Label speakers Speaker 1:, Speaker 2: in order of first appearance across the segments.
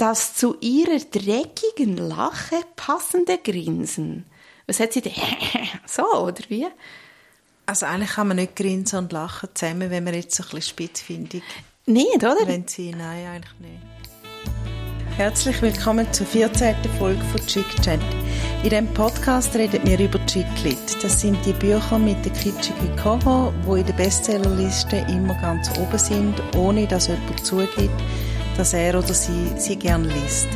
Speaker 1: Das zu ihrer dreckigen Lache passende Grinsen. Was hat sie denn? so, oder wie?
Speaker 2: Also eigentlich kann man nicht grinsen und lachen zusammen, wenn man jetzt so ein bisschen spitzfindig...
Speaker 1: Nicht, oder?
Speaker 2: Wenn sie... Nein, eigentlich nicht. Herzlich willkommen zur 14. Folge von Chick Chat. In diesem Podcast reden wir über Chicklit. Das sind die Bücher mit den kitschigen Cover, die in der Bestsellerliste immer ganz oben sind, ohne dass jemand zugibt, dass er oder sie sie gern liest.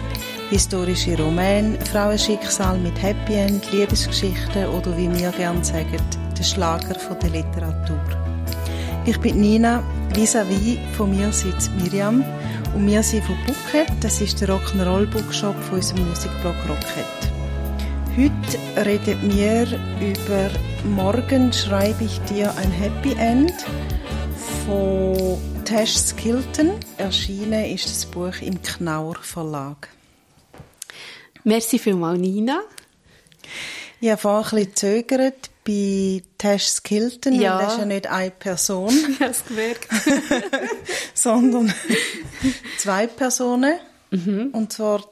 Speaker 2: Historische Romane, Frauenschicksal mit Happy End, Liebesgeschichten oder wie wir gern sagen, der Schlager von der Literatur. Ich bin Nina, vis-à-vis von mir sitzt Miriam und wir sind von Bucket, das ist der Rock'n'Roll Bookshop von unserem Musikblog Rocket. Heute reden wir über Morgen schreibe ich dir ein Happy End von Tash Skilton. Erschienen ist das Buch im Knaur Verlag.
Speaker 1: Merci vielmals, Nina.
Speaker 2: Ich habe vorhin ein bisschen gezögert bei Tash Skilton,
Speaker 1: Ja.
Speaker 2: weil das ist ja nicht eine Person,
Speaker 1: Ich habe es gemerkt.
Speaker 2: sondern zwei Personen.
Speaker 1: Mhm.
Speaker 2: Und zwar,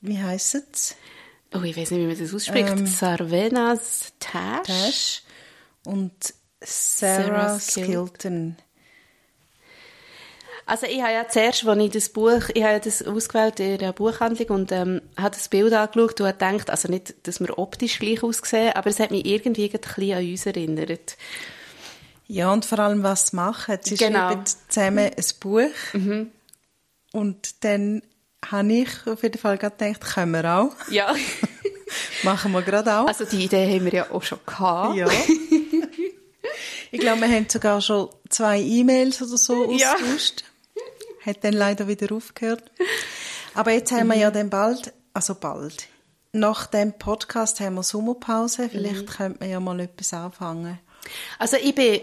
Speaker 2: wie heisst es?
Speaker 1: Oh, ich weiß nicht, wie man das ausspricht.
Speaker 2: Ähm,
Speaker 1: Sarvenas Tash.
Speaker 2: Tash und Sarah,
Speaker 1: Sarah Skil-
Speaker 2: Skilton.
Speaker 1: Also ich habe ja zuerst, als ich das Buch, ich habe ja das ausgewählt in der Buchhandlung und ähm, habe das Bild angeschaut und habe gedacht, also nicht, dass wir optisch gleich aussehen, aber es hat mich irgendwie ein bisschen an uns erinnert.
Speaker 2: Ja, und vor allem, was sie machen. Sie
Speaker 1: Genau.
Speaker 2: schreiben zusammen ein Buch. Und dann habe ich auf jeden Fall gerade gedacht, können wir auch.
Speaker 1: Ja.
Speaker 2: Machen wir gerade auch.
Speaker 1: Also die Idee haben wir ja auch schon gehabt.
Speaker 2: ja. ich glaube, wir haben sogar schon zwei E-Mails oder so
Speaker 1: Ja.
Speaker 2: ausgetauscht. Hat dann leider wieder aufgehört. Aber jetzt haben wir ja dann bald, also bald, nach dem Podcast haben wir Sommerpause. Vielleicht könnte man ja mal etwas anfangen.
Speaker 1: Also ich bin,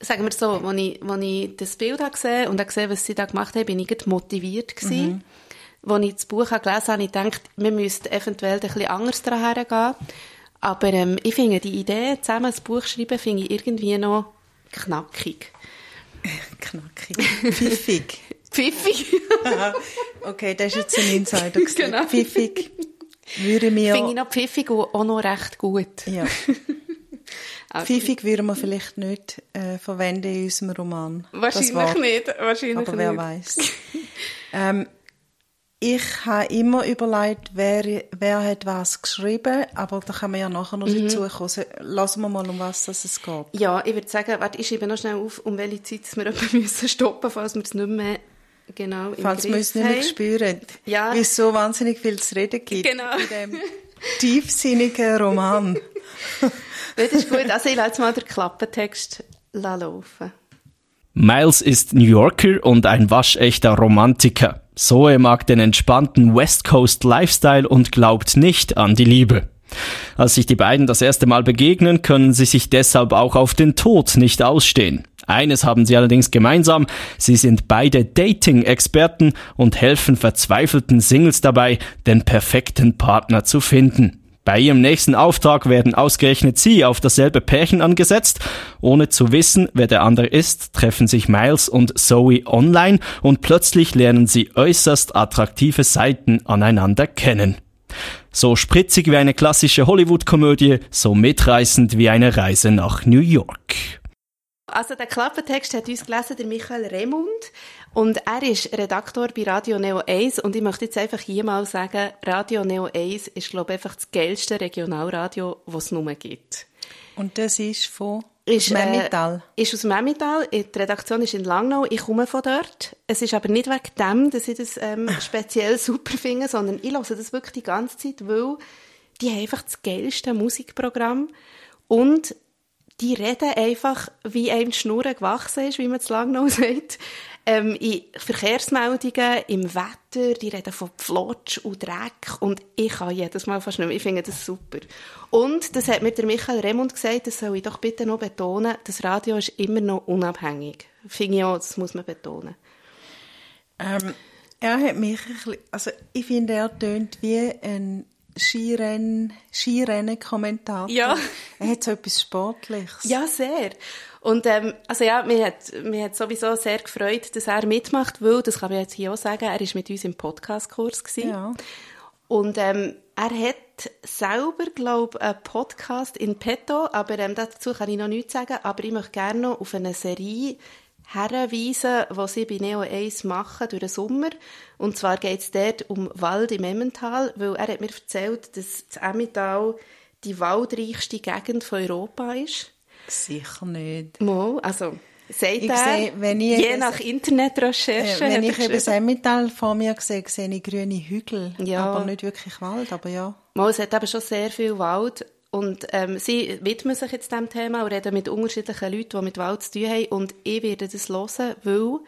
Speaker 1: sagen wir so, als ich, als ich das Bild gesehen und habe gesehen, was sie da gemacht haben, bin ich motiviert gewesen. Als ich das Buch gelesen habe, habe ich gedacht, wir müssten eventuell ein bisschen anders daran hergehen. Aber ähm, ich finde die Idee, zusammen ein Buch zu schreiben, finde ich irgendwie noch knackig.
Speaker 2: Knackig. Pfiffig.
Speaker 1: Pfiffig.
Speaker 2: okay, das ist jetzt ein Insider.
Speaker 1: Genau.
Speaker 2: Pfiffig. Würde mir...
Speaker 1: Finde ich noch pfiffig und auch noch recht gut.
Speaker 2: Ja.
Speaker 1: Also,
Speaker 2: Pfiffig würden wir vielleicht nicht äh, verwenden in unserem Roman.
Speaker 1: Wahrscheinlich nicht. Wahrscheinlich
Speaker 2: Aber wer weiß. ähm, ich habe immer überlegt, wer, wer hat was geschrieben, aber da kann man ja nachher noch
Speaker 1: Mhm.
Speaker 2: dazu kommen. Lassen wir mal, um was das es geht.
Speaker 1: Ja, ich würde sagen, warte, ich schreibe noch schnell auf, um welche Zeit wir jemanden müssen stoppen, falls wir es nicht mehr genau im
Speaker 2: Falls wir
Speaker 1: Griff
Speaker 2: es nicht mehr
Speaker 1: haben.
Speaker 2: spüren,
Speaker 1: Ja.
Speaker 2: wie es so wahnsinnig viel zu reden gibt
Speaker 1: Genau.
Speaker 2: in dem tiefsinnigen Roman.
Speaker 1: Das ist gut. Also ich lasse jetzt mal den Klappentext laufen.
Speaker 3: Miles ist New Yorker und ein waschechter Romantiker. Zoe mag den entspannten West Coast Lifestyle und glaubt nicht an die Liebe. Als sich die beiden das erste Mal begegnen, können sie sich deshalb auch auf den Tod nicht ausstehen. Eines haben sie allerdings gemeinsam, sie sind beide Dating-Experten und helfen verzweifelten Singles dabei, den perfekten Partner zu finden. Bei ihrem nächsten Auftrag werden ausgerechnet sie auf dasselbe Pärchen angesetzt. Ohne zu wissen, wer der andere ist, treffen sich Miles und Zoe online und plötzlich lernen sie äußerst attraktive Seiten aneinander kennen. So spritzig wie eine klassische Hollywood-Komödie, so mitreißend wie eine Reise nach New York.
Speaker 1: Also der Klappentext hat uns gelesen der Michael Remund und er ist Redaktor bei Radio Neo 1 und ich möchte jetzt einfach hier mal sagen, Radio Neo 1 ist glaube ich einfach das geilste Regionalradio, was es nur gibt.
Speaker 2: Und das ist von
Speaker 1: Ist,
Speaker 2: Memmital.
Speaker 1: Äh, ist aus Memmital. Die Redaktion ist in Langnau. Ich komme von dort. Es ist aber nicht wegen dem, dass ich das ähm, speziell super finde, sondern ich höre das wirklich die ganze Zeit, weil die haben einfach das geilste Musikprogramm und die reden einfach, wie einem die Schnur gewachsen ist, wie man es Langnau sagt. Ähm, in Verkehrsmeldungen, im Wetter, die reden von Pflotsch und Dreck und ich kann jedes Mal fast nicht mehr. Ich finde das super. Und das hat mir der Michael Remund gesagt, das soll ich doch bitte noch betonen, das Radio ist immer noch unabhängig. Finde ich auch, das muss man betonen.
Speaker 2: Ähm, er hat mich ein bisschen, also ich finde, er tönt wie ein Skirennen, Skirennen-Kommentator.
Speaker 1: Ja.
Speaker 2: Er hat so etwas Sportliches.
Speaker 1: Ja, sehr. Und ähm, also ja, mir hat, mir hat sowieso sehr gefreut, dass er mitmacht, weil, das kann ich jetzt hier auch sagen, er ist mit uns im Podcast-Kurs.
Speaker 2: Ja.
Speaker 1: Und ähm, er hat selber, glaube ich, einen Podcast in petto, aber ähm, dazu kann ich noch nichts sagen, aber ich möchte gerne noch auf eine Serie herweisen, die sie bei Neo 1 machen durch den Sommer. Und zwar geht es dort um Wald im Emmental, weil er hat mir erzählt, dass das Emmental die waldreichste Gegend von Europa ist.
Speaker 2: Sicher nicht.
Speaker 1: Mal, also sagt
Speaker 2: Ich
Speaker 1: er,
Speaker 2: sehe, wenn ich
Speaker 1: je nach Internetrecherche.
Speaker 2: Wenn ich eben das Emmental vor mir sehe, sehe ich grüne Hügel.
Speaker 1: Ja.
Speaker 2: Aber nicht wirklich Wald, aber ja.
Speaker 1: Mal, es hat eben schon sehr viel Wald. Und ähm, sie widmen sich jetzt diesem Thema und reden mit unterschiedlichen Leuten, die mit Wald zu tun haben. Und ich werde das hören, weil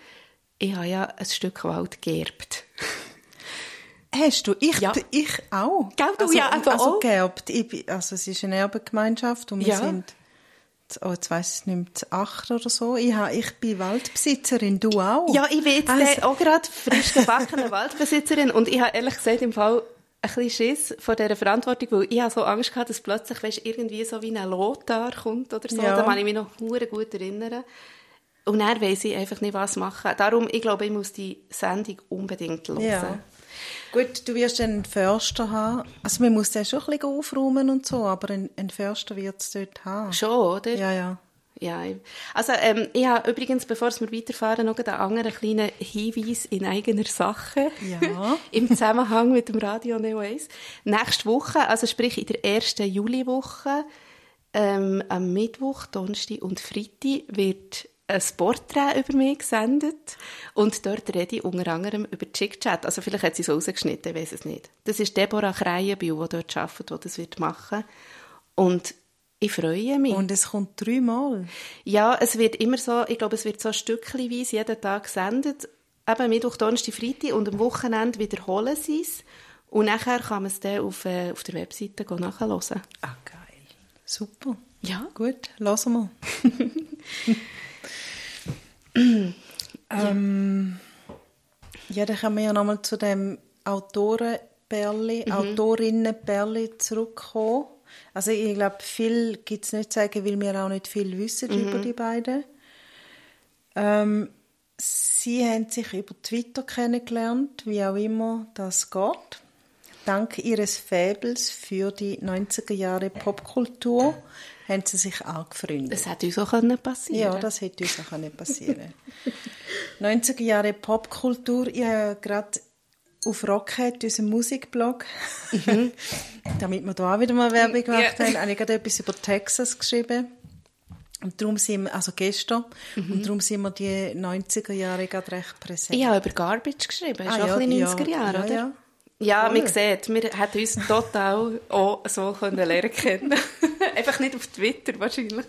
Speaker 1: ich habe ja ein Stück Wald geerbt.
Speaker 2: Hast du? Ich,
Speaker 1: Ja.
Speaker 2: ich auch.
Speaker 1: Gell, du
Speaker 2: also,
Speaker 1: ja eben
Speaker 2: also
Speaker 1: auch.
Speaker 2: geerbt. Ich, also es ist eine Erbengemeinschaft und wir
Speaker 1: Ja.
Speaker 2: sind, oh, jetzt weiss ich nicht mehr, acht oder so. Ich, ha- ich bin Waldbesitzerin, du auch.
Speaker 1: Ja, ich bin jetzt
Speaker 2: Also-
Speaker 1: dann auch gerade frisch gebackene Waldbesitzerin und ich habe ehrlich gesagt im Fall ein bisschen Schiss vor dieser Verantwortung, weil ich habe so Angst gehabt, dass plötzlich weißt, irgendwie so wie ein Lothar kommt oder so.
Speaker 2: Ja.
Speaker 1: Da kann ich mich noch gut erinnern. Und dann weiss ich einfach nicht, was machen. Darum, ich glaube, ich muss die Sendung unbedingt hören.
Speaker 2: Ja. Gut, du wirst einen Förster haben. Also man muss den schon ein bisschen aufräumen und so, aber einen, Förster wird es dort haben.
Speaker 1: Schon, oder?
Speaker 2: Ja, ja.
Speaker 1: Ja, also ähm, ich habe übrigens, bevor wir weiterfahren, noch einen anderen kleinen Hinweis in eigener Sache.
Speaker 2: Ja.
Speaker 1: Im Zusammenhang mit dem Radio Neo 1. Nächste Woche, also sprich in der ersten Juliwoche, ähm, am Mittwoch, Donnerstag und Freitag wird ein Porträt über mich gesendet und dort rede ich unter anderem über Chick-Chat. Also vielleicht hat sie es rausgeschnitten, ich weiß es nicht. Das ist Deborah Kreienbühl, die dort arbeitet, die das wird machen. Und ich freue mich.
Speaker 2: Und es kommt dreimal.
Speaker 1: Ja, es wird immer so, ich glaube, es wird so stückchenweise jeden Tag gesendet. Eben Mittwoch, Donnerstag, Freitag und am Wochenende wiederholen sie es. Und nachher kann man es dann auf, äh, auf der Webseite nachhören.
Speaker 2: Ah, geil. Super.
Speaker 1: Ja.
Speaker 2: Gut, lassen wir. ähm, ja, dann können wir ja nochmal zu dem Autorenperli,
Speaker 1: Mhm.
Speaker 2: Autorinnenperli zurückkommen. Also ich glaube, viel gibt es nicht zu sagen, weil wir auch nicht viel wissen
Speaker 1: Mhm.
Speaker 2: über die beiden. Ähm, sie haben sich über Twitter kennengelernt, wie auch immer das geht. Dank ihres Fäbels für die 90er Jahre Popkultur haben sie sich angefreundet.
Speaker 1: Das hätte uns auch können passieren
Speaker 2: Ja, das hätte uns auch nicht passieren 90er Jahre Popkultur. Ich habe gerade auf Rockhead, unserem Musikblog, damit wir da auch wieder mal Werbung gemacht
Speaker 1: Ja.
Speaker 2: haben, habe ich gerade etwas über Texas geschrieben. Und darum sind wir, also gestern, und darum sind wir die 90er Jahre gerade recht präsent.
Speaker 1: Ich habe über Garbage geschrieben, das ist
Speaker 2: Ah,
Speaker 1: auch
Speaker 2: ja,
Speaker 1: ein bisschen
Speaker 2: ja,
Speaker 1: 90er Jahre,
Speaker 2: ja,
Speaker 1: oder?
Speaker 2: ja.
Speaker 1: Ja,
Speaker 2: Voll.
Speaker 1: man sieht, wir hätten uns total auch so können lernen kennen. Einfach nicht auf Twitter wahrscheinlich.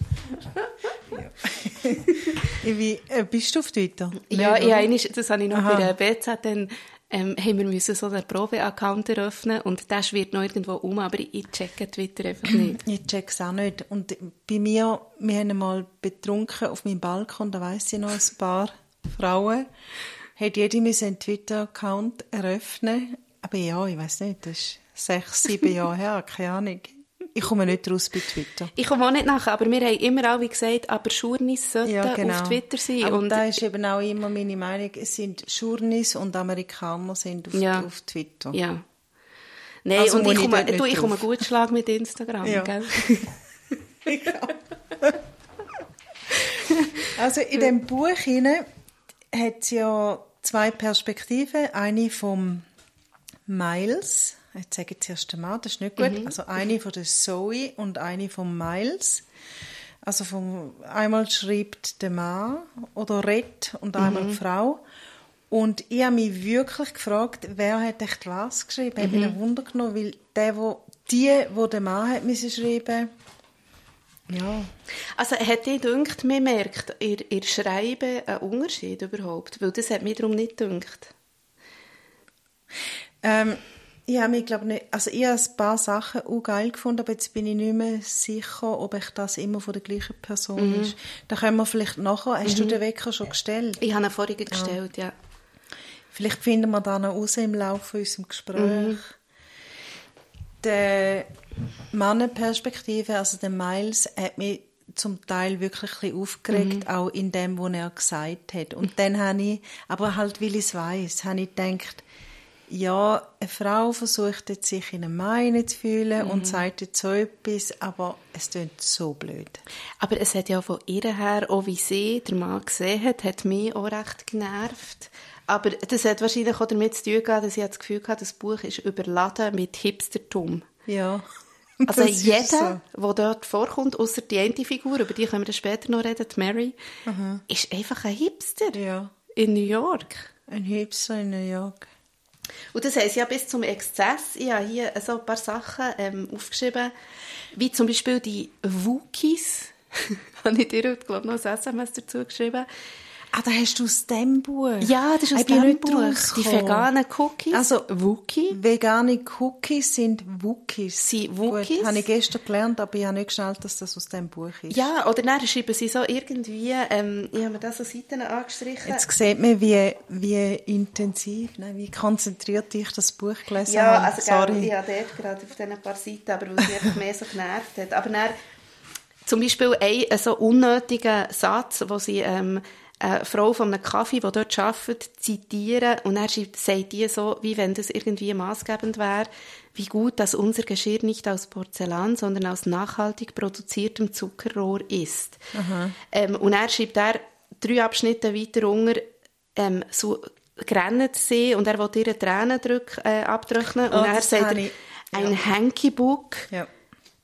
Speaker 2: Wie, äh, bist du auf Twitter?
Speaker 1: Ja,
Speaker 2: Nicht,
Speaker 1: ich einmal, das habe ich noch
Speaker 2: Aha.
Speaker 1: bei der BZ, dann ähm, haben wir müssen so einen Probe-Account eröffnen und der schwirrt noch irgendwo um, aber ich checke Twitter einfach nicht.
Speaker 2: Ich check's auch nicht. Und bei mir, wir haben einmal betrunken auf meinem Balkon, da weiss ich noch, ein paar Frauen, hat jede müssen einen Twitter-Account eröffnen. Aber ja, ich weiss nicht, das ist sechs, sieben Jahre her, keine Ahnung. Ich komme nicht raus bei Twitter.
Speaker 1: Ich komme auch nicht nachher, aber wir haben immer auch wie gesagt, aber Schurnis sollten
Speaker 2: Ja, genau.
Speaker 1: auf Twitter sein.
Speaker 2: Aber
Speaker 1: und
Speaker 2: da ist eben auch immer meine Meinung, es sind Schurnis und Amerikaner sind auf,
Speaker 1: Ja.
Speaker 2: auf Twitter.
Speaker 1: ja. Nein,
Speaker 2: Also
Speaker 1: und ich
Speaker 2: ich
Speaker 1: komme,
Speaker 2: nicht
Speaker 1: du, ich komme gut Schlag mit Instagram,
Speaker 2: Ja.
Speaker 1: gell?
Speaker 2: Also in dem Buch hinein hat es ja zwei Perspektiven. Eine vom Miles. Jetzt sage ich zuerst den Mann, das ist nicht gut. Also eine von der Zoe und eine vom Miles. Also vom, einmal schreibt der Mann oder redet und einmal die Frau. Und ich habe mich wirklich gefragt, wer hat echt was geschrieben? Ich habe mich ein Wunder genommen, weil der, wo, die, wo der Mann hat müssen schreiben, ja,
Speaker 1: Also hat dir gedacht, man merkt ihr, ihr Schreiben einen Unterschied überhaupt? Weil das hat mir darum nicht gedacht.
Speaker 2: Ähm, ich habe glaube nicht, also ich habe ein paar Sachen auch geil gefunden, aber jetzt bin ich nicht mehr sicher, ob ich das immer von der gleichen Person ist. Da können wir vielleicht nachher, hast du den Wecker schon gestellt?
Speaker 1: Ich habe ihn vorhin gestellt, ja.
Speaker 2: Vielleicht finden wir da noch raus im Laufe unseres Gesprächs. Die Mannenperspektive, also der Miles, hat mich zum Teil wirklich ein bisschen aufgeregt,
Speaker 1: Mhm.
Speaker 2: auch in dem, was er gesagt hat. Und dann habe ich, aber halt, weil ich es weiss, habe ich gedacht, ja, eine Frau versucht jetzt, sich in einem Mann zu fühlen
Speaker 1: Mhm.
Speaker 2: und sagt jetzt so etwas, aber es klingt so blöd.
Speaker 1: Aber es hat ja von ihr her, auch wie sie der Mann gesehen hat, hat mich auch recht genervt. Aber das hat wahrscheinlich auch damit zu tun gehabt, dass ich das Gefühl hatte, das Buch ist überladen mit Hipstertum.
Speaker 2: Ja.
Speaker 1: Also jeder,
Speaker 2: so.
Speaker 1: der dort vorkommt, außer die eine Figur, über die können wir dann später noch reden, die Mary, ist einfach ein Hipster
Speaker 2: Ja.
Speaker 1: in New York.
Speaker 2: Ein Hipster in New York.
Speaker 1: Und das heisst ja bis zum Exzess. Ich habe hier so ein paar Sachen ähm, aufgeschrieben, wie zum Beispiel die Wookies. habe ich dir glaube ich, noch ein SMS dazu geschrieben.
Speaker 2: Ah, da hast du aus dem Buch?
Speaker 1: Ja, das ist aus
Speaker 2: Ich
Speaker 1: dem Buch. Die
Speaker 2: draufgekommen.
Speaker 1: veganen Cookies.
Speaker 2: Also,
Speaker 1: Wookie.
Speaker 2: Vegane Cookies sind Wookies.
Speaker 1: Sind Wookies?
Speaker 2: Gut, habe ich gestern gelernt, aber ich habe nicht geschnallt, dass das aus dem Buch ist.
Speaker 1: Ja, oder dann schreiben sie so irgendwie, ähm, ich habe mir da so Seiten angestrichen.
Speaker 2: Jetzt sieht man, wie, wie intensiv, ne, wie konzentriert ich das Buch gelesen
Speaker 1: Ja,
Speaker 2: habe.
Speaker 1: also
Speaker 2: Sorry.
Speaker 1: Ich habe dort gerade auf diesen paar Seiten, aber weil sie einfach mehr so genervt hat. Aber dann, zum Beispiel ein, ein so unnötiger Satz, wo sie ähm, eine Frau von einem Kaffee, die dort arbeitet, zitieren und er sagt die so, wie wenn das irgendwie maßgebend wäre, wie gut, dass unser Geschirr nicht aus Porzellan, sondern aus nachhaltig produziertem Zuckerrohr ist. Ähm, und er schreibt er drei Abschnitte weiter unter, ähm, so grennt sie und er will ihre Tränen drück, äh, abtrocknen und
Speaker 2: Oh,
Speaker 1: er sagt,
Speaker 2: habe
Speaker 1: er,
Speaker 2: ich-
Speaker 1: ein Hanky-Book
Speaker 2: Ja.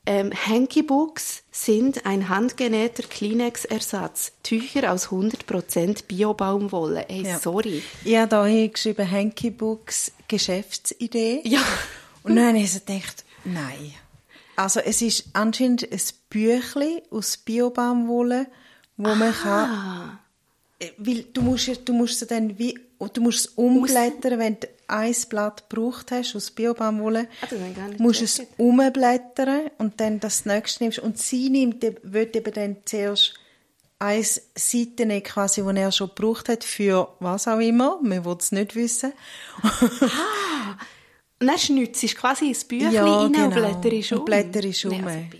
Speaker 1: Ähm, Hanky-Books sind ein handgenähter Kleenex-Ersatz. Tücher aus 100% Biobaumwolle. Ey,
Speaker 2: Ja.
Speaker 1: sorry.
Speaker 2: Ich habe da hingeschrieben, Hanky Books Geschäftsidee.
Speaker 1: Ja.
Speaker 2: Und dann habe ich so gedacht, nein. Also es ist anscheinend ein Büchlein aus Biobaumwolle, wo man kann... Äh, Weil du musst, ja- du musst es dann wie... Du musst es umblättern, wenn du ein Blatt gebraucht hast aus Biobaumwolle.
Speaker 1: Ah,
Speaker 2: musst es umblättern und dann das nächste nimmst. Und sie nimmt, eben- will eben dann zuerst eine Seite nehmen, quasi, die er schon gebraucht hat, für was auch immer. Man will es nicht wissen.
Speaker 1: Und dann schnitzt quasi ins Büchlein
Speaker 2: Ja,
Speaker 1: rein und
Speaker 2: genau.
Speaker 1: blätterst um.
Speaker 2: Und blätterst um.
Speaker 1: Nee, also.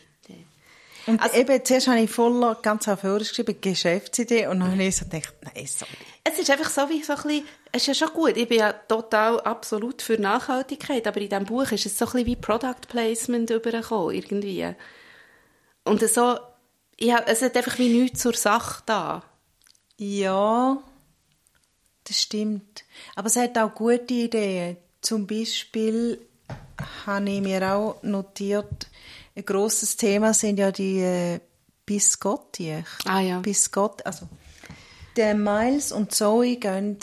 Speaker 2: Und
Speaker 1: Also-
Speaker 2: eben, zuerst habe ich voller, ganz euphorisch geschrieben, Geschäftsidee, und dann habe ich so gedacht, nein, sorry.
Speaker 1: Es ist einfach so wie so ein bisschen, es ist ja schon gut, ich bin ja total absolut für Nachhaltigkeit, aber in diesem Buch ist es so ein bisschen wie Product Placement übergekommen, irgendwie. Und so, ja, es hat einfach wie nichts zur Sache da.
Speaker 2: Ja, das stimmt. Aber es hat auch gute Ideen. Zum Beispiel habe ich mir auch notiert, ein grosses Thema sind ja die äh, Biscotti.
Speaker 1: Ah ja.
Speaker 2: Biscotti, also der Miles und Zoe gehen,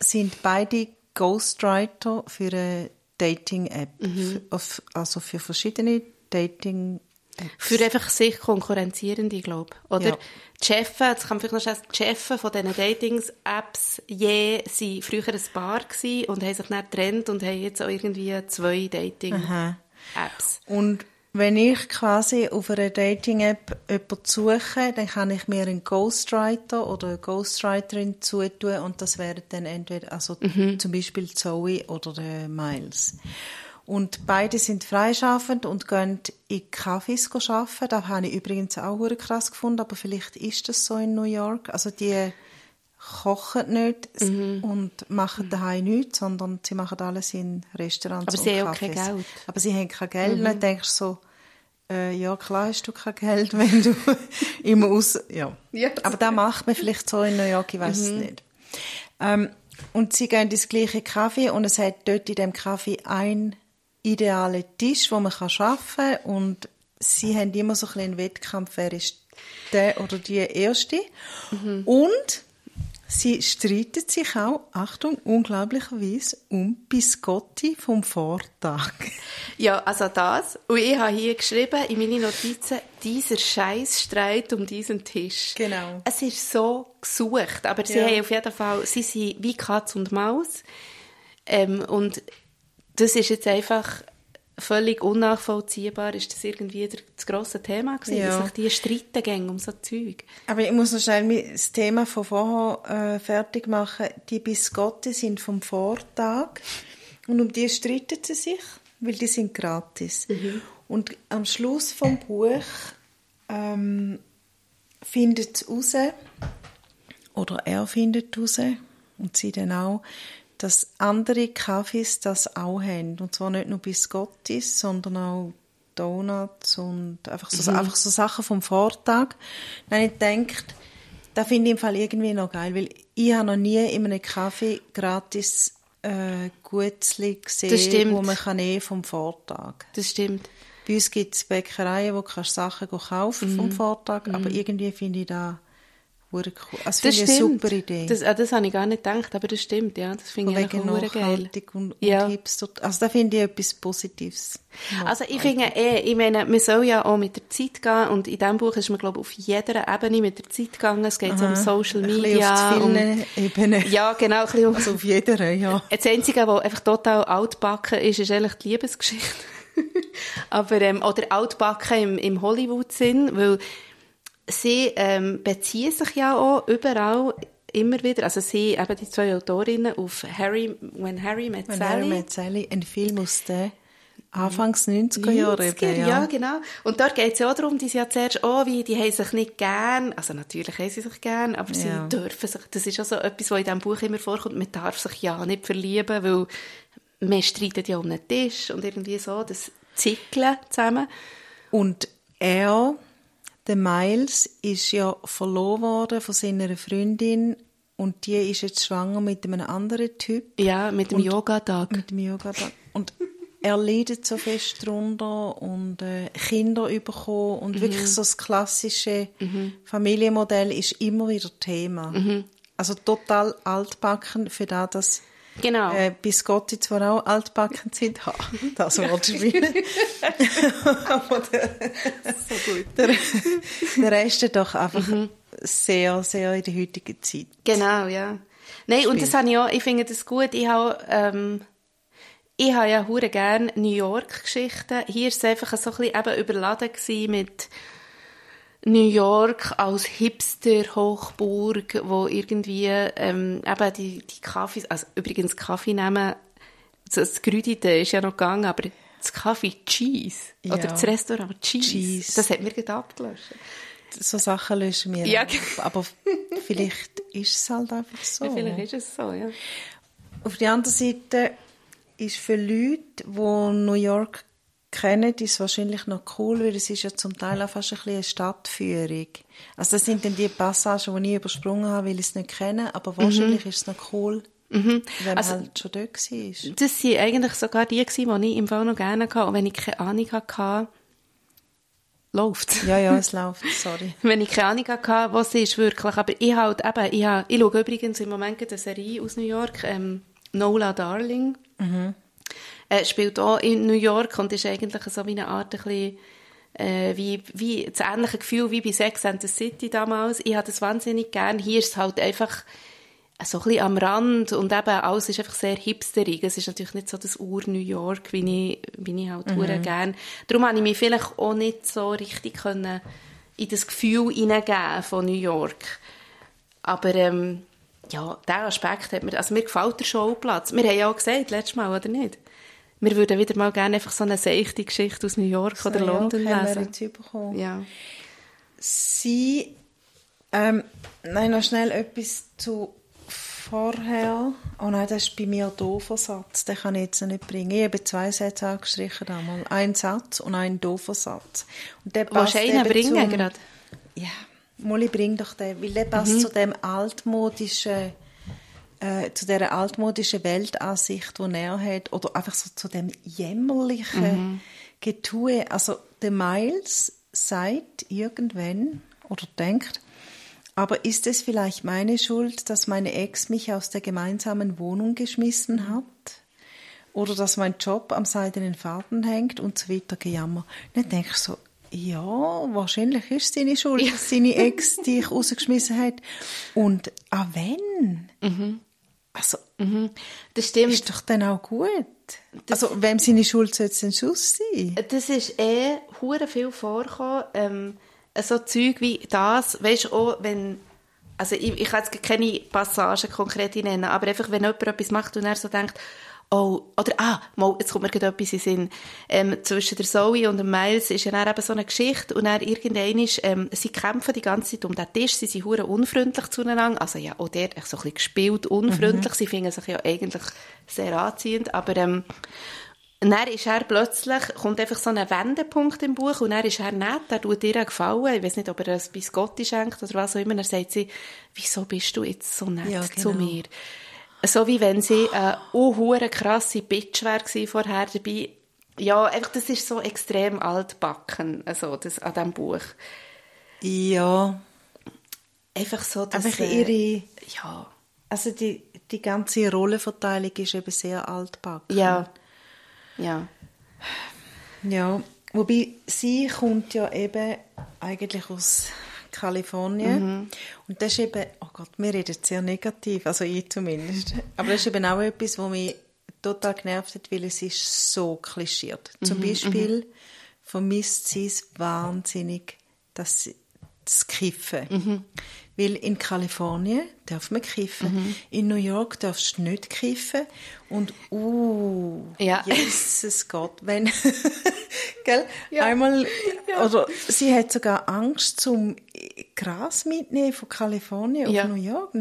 Speaker 2: sind beide Ghostwriter für eine Dating-App.
Speaker 1: Mhm.
Speaker 2: Also für verschiedene Dating-Apps.
Speaker 1: Für einfach sich konkurrenzierende, glaube ich. Oder
Speaker 2: Ja.
Speaker 1: die Chefs, das kann man vielleicht noch sagen, die Chefs von diesen Dating-Apps je waren früher ein Paar und haben sich dann getrennt und haben jetzt auch irgendwie zwei Dating-Apps.
Speaker 2: Und wenn ich quasi auf einer Dating-App jemanden suche, dann kann ich mir einen Ghostwriter oder eine Ghostwriterin zutun und das wären dann entweder, also zum Beispiel Zoe oder der Miles. Und beide sind freischaffend und gehen in Cafés arbeiten. Das habe ich übrigens auch krass gefunden, aber vielleicht ist das so in New York. Also die kochen nicht und machen daheim nichts, sondern sie machen alles in Restaurants
Speaker 1: Aber
Speaker 2: und
Speaker 1: sie haben auch kein
Speaker 2: Cafés.
Speaker 1: Geld.
Speaker 2: Aber sie haben kein Geld. Und dann denkst du so, äh, ja klar hast du kein Geld, wenn du immer aus... Ja.
Speaker 1: Das
Speaker 2: Aber das macht man vielleicht so in New York, ich weiß es nicht. Ähm, und sie gehen ins gleiche Kaffee und es hat dort in dem Kaffee ein idealen Tisch, wo man kann arbeiten kann und sie haben immer so ein bisschen einen Wettkampf, wer ist der oder die Erste. Und sie streiten sich auch, Achtung, unglaublicherweise um Biscotti vom Vortag.
Speaker 1: Ja, also das. Und ich habe hier geschrieben in meine Notizen, dieser Scheißstreit um diesen Tisch.
Speaker 2: Genau.
Speaker 1: Es ist so gesucht, aber sie
Speaker 2: Ja.
Speaker 1: haben auf jeden Fall, sie sind wie Katz und Maus. Ähm, und das ist jetzt einfach völlig unnachvollziehbar, ist das irgendwie das grosse Thema gewesen,
Speaker 2: Ja.
Speaker 1: dass sich die streiten gehen um so Zeug.
Speaker 2: Aber ich muss noch schnell das Thema von vorher äh, fertig machen. Die Biscotti sind vom Vortag und um die streiten sie sich. weil die sind gratis. Und am Schluss vom Buch ähm, findet es raus, oder er findet raus, und sie dann auch, dass andere Kaffees das auch haben. Und zwar nicht nur Biscottis, sondern auch Donuts und einfach so, einfach so Sachen vom Vortag. Dann ich gedacht, da finde ich im Fall irgendwie noch geil, weil ich habe noch nie in einem Kaffee gratis äh, Gutzli gesehen,
Speaker 1: Das stimmt.
Speaker 2: wo man kann nehmen vom Vortag.
Speaker 1: Das stimmt.
Speaker 2: Bei uns gibt es Bäckereien, wo du Sachen kaufen
Speaker 1: Mhm.
Speaker 2: vom Vortag, aber irgendwie finde ich da cool. Also
Speaker 1: Das
Speaker 2: finde ich eine
Speaker 1: stimmt.
Speaker 2: super Idee.
Speaker 1: Das, ah, das habe ich gar nicht gedacht, aber das stimmt, ja. Das finde ich
Speaker 2: wegen
Speaker 1: verdammt geil.
Speaker 2: nachhaltig und, und
Speaker 1: Ja.
Speaker 2: Hipster. Also da finde ich etwas Positives.
Speaker 1: Also ich finde eh, ich meine, man soll ja auch mit der Zeit gehen und in diesem Buch ist man, glaube ich, auf jeder Ebene mit der Zeit gegangen. Es geht so um Social
Speaker 2: Ein
Speaker 1: Media.
Speaker 2: auf
Speaker 1: um,
Speaker 2: vielen Ebenen.
Speaker 1: ja, genau. Ein bisschen um,
Speaker 2: Also auf jeder, ja.
Speaker 1: Das Einzige, was einfach total altbacken ist, ist eigentlich die Liebesgeschichte. Aber, ähm, oder altbacken im, im Hollywood-Sinn, weil sie ähm, beziehen sich ja auch überall immer wieder, also sie, eben die zwei Autorinnen, auf Harry, When Harry Met
Speaker 2: Wenn
Speaker 1: Sally.
Speaker 2: Harry Met Sally, ein Film aus den Anfangs 90er Jahren.
Speaker 1: 90er,
Speaker 2: eben,
Speaker 1: ja. genau. Und dort geht es ja auch darum, die sind ja zuerst, oh, wie, die haben sich nicht gern, also natürlich haben sie sich gern, aber sie
Speaker 2: Ja.
Speaker 1: dürfen sich, das ist auch so etwas, was in diesem Buch immer vorkommt, man darf sich ja nicht verlieben, weil man streitet ja um einen Tisch und irgendwie so, das Zickeln zusammen.
Speaker 2: Und er, der Miles, ist ja verloren worden von seiner Freundin und die ist jetzt schwanger mit einem anderen Typ.
Speaker 1: Ja, mit dem Yoga-Tag.
Speaker 2: Mit dem Yoga. Und er leidet so fest drunter und äh, Kinder bekommen und
Speaker 1: Mhm.
Speaker 2: wirklich so das klassische Familienmodell ist immer wieder Thema.
Speaker 1: Mhm.
Speaker 2: Also total altbacken für das, dass
Speaker 1: Genau.
Speaker 2: äh, Biscotti zwar auch altbacken sind. Ha, das Wort spielen. Aber der, so gut. Der, der Rest ist doch einfach
Speaker 1: Mhm.
Speaker 2: sehr, sehr in der heutigen Zeit.
Speaker 1: Genau, ja. Nein, und das habe ich auch, ich finde das gut. Ich habe, ähm, ich habe ja hure gern New York Geschichten. Hier ist es einfach so ein bisschen eben überladen mit New York als Hipster-Hochburg, wo irgendwie ähm, eben die, die Kaffees, also übrigens Kaffee nehmen, das Grüdite ist ja noch gegangen, aber das Kaffee Cheese
Speaker 2: Ja.
Speaker 1: oder das Restaurant Cheese,
Speaker 2: Cheese.
Speaker 1: das hat mir gerade abgelöscht.
Speaker 2: So Sachen löschen wir
Speaker 1: Ja.
Speaker 2: ab. Aber vielleicht ist es halt einfach so.
Speaker 1: Ja, vielleicht ist es so, ja.
Speaker 2: Auf der anderen Seite ist für Leute, die New York kennen, ist wahrscheinlich noch cool, weil es ist ja zum Teil auch fast ein bisschen eine Stadtführung. Also das sind dann die Passagen, die ich übersprungen habe, weil ich es nicht kenne, aber wahrscheinlich ist es noch cool, wenn man
Speaker 1: Also-
Speaker 2: halt schon dort war.
Speaker 1: Das waren eigentlich sogar die, gewesen, die ich im Fall noch gerne hatte. Und wenn ich keine Ahnung hatte, läuft
Speaker 2: Ja, ja, es läuft, sorry.
Speaker 1: Wenn ich keine Ahnung hatte, was es ist wirklich. Aber ich halt eben, ich, habe, ich schaue übrigens im Moment eine Serie aus New York, ähm, Nola Darling. Äh, spielt auch in New York und ist eigentlich so wie eine Art ein bisschen, äh, wie, wie das ähnliche Gefühl wie bei Sex and the City damals. Ich habe das wahnsinnig gern. Hier ist es halt einfach so ein bisschen am Rand und eben alles ist einfach sehr hipsterig. Es ist natürlich nicht so das Ur-New York, wie ich, wie ich halt mhm. gern. Darum habe ich mich vielleicht auch nicht so richtig können in das Gefühl hineingeben von New York. Aber ähm, ja, der Aspekt hat mir, also mir gefällt der Showplatz. Wir haben ja auch gesagt, letztes Mal, oder nicht? Wir würden wieder mal gerne einfach so eine seichte Geschichte aus New York oder
Speaker 2: New York
Speaker 1: London
Speaker 2: haben wir
Speaker 1: lesen.
Speaker 2: jetzt bekommen.
Speaker 1: Ja.
Speaker 2: Sie, ähm, nein, noch schnell etwas zu vorher. Oh nein, das ist bei mir ein doofer Satz. Den kann ich jetzt nicht bringen. Ich habe zwei Sätze angestrichen damals. Ein Satz und ein doofer Satz. Und der
Speaker 1: Willst du einen bringen
Speaker 2: zum-
Speaker 1: gerade?
Speaker 2: Ja, Molly, bring doch den. Weil der passt
Speaker 1: Mhm.
Speaker 2: zu dem altmodischen, äh, zu dieser altmodischen Weltansicht, die er hat. Oder einfach so zu dem jämmerlichen
Speaker 1: Mhm.
Speaker 2: Getue. Also, der Miles sagt irgendwann oder denkt, aber ist es vielleicht meine Schuld, dass meine Ex mich aus der gemeinsamen Wohnung geschmissen hat? Oder dass mein Job am seidenen Faden hängt und so weiter gejammer. Dann denke ich so, ja, wahrscheinlich ist es seine Schuld, dass seine Ex dich rausgeschmissen hat. Und an wenn? Also,
Speaker 1: Das stimmt.
Speaker 2: ist doch dann auch gut. also, wem seine Schuld soll es denn schon sein?
Speaker 1: Das ist eh hure viel vorgekommen. Ähm, so Zeug wie das, weißt du, auch wenn, also ich, ich kann jetzt keine Passagen konkret nennen, aber einfach, wenn jemand etwas macht und er so denkt, oh, oder, ah, mal, jetzt kommt mir gerade etwas in den Sinn. Ähm, zwischen der Zoe und dem Miles ist ja dann eben so eine Geschichte und dann irgendwann ist, ähm, sie kämpfen die ganze Zeit um den Tisch, sie sind hure unfreundlich zueinander, also ja, auch der, so ein bisschen gespielt unfreundlich, mhm. sie finden sich ja eigentlich sehr anziehend, aber, ähm, und dann ist er plötzlich, kommt einfach so ein Wendepunkt im Buch und dann ist er nett, er tut ihr gefallen, ich weiß nicht, ob er ein Biscotti schenkt oder was auch immer, er sagt sie, wieso bist du jetzt so nett ja, genau. zu mir? So wie wenn sie eine unhure krasse Bitch wäre vorher dabei. Ja, einfach, das ist so extrem altbacken, also das, an diesem Buch.
Speaker 2: Ja.
Speaker 1: Einfach so, dass...
Speaker 2: Einfach ihre... Ja. Also die, die ganze Rollenverteilung ist eben sehr altbacken.
Speaker 1: Ja. Ja.
Speaker 2: Ja, wobei sie kommt ja eben eigentlich aus Kalifornien. Mhm. Und das ist eben, oh Gott, wir reden sehr negativ, also ich zumindest. Aber das ist eben auch etwas, was mich total genervt hat, weil es ist so klischiert. Mhm. Zum Beispiel mhm. vermisst sie es wahnsinnig, dass sie das Kiffen. Mhm. Weil in Kalifornien darf man kiffen. Mhm. In New York darfst du nicht kiffen. Und, uh, ja. Jesus Gott, wenn, gell, ja. einmal, ja. oder sie hat sogar Angst zum Gras mitnehmen von Kalifornien auf New York.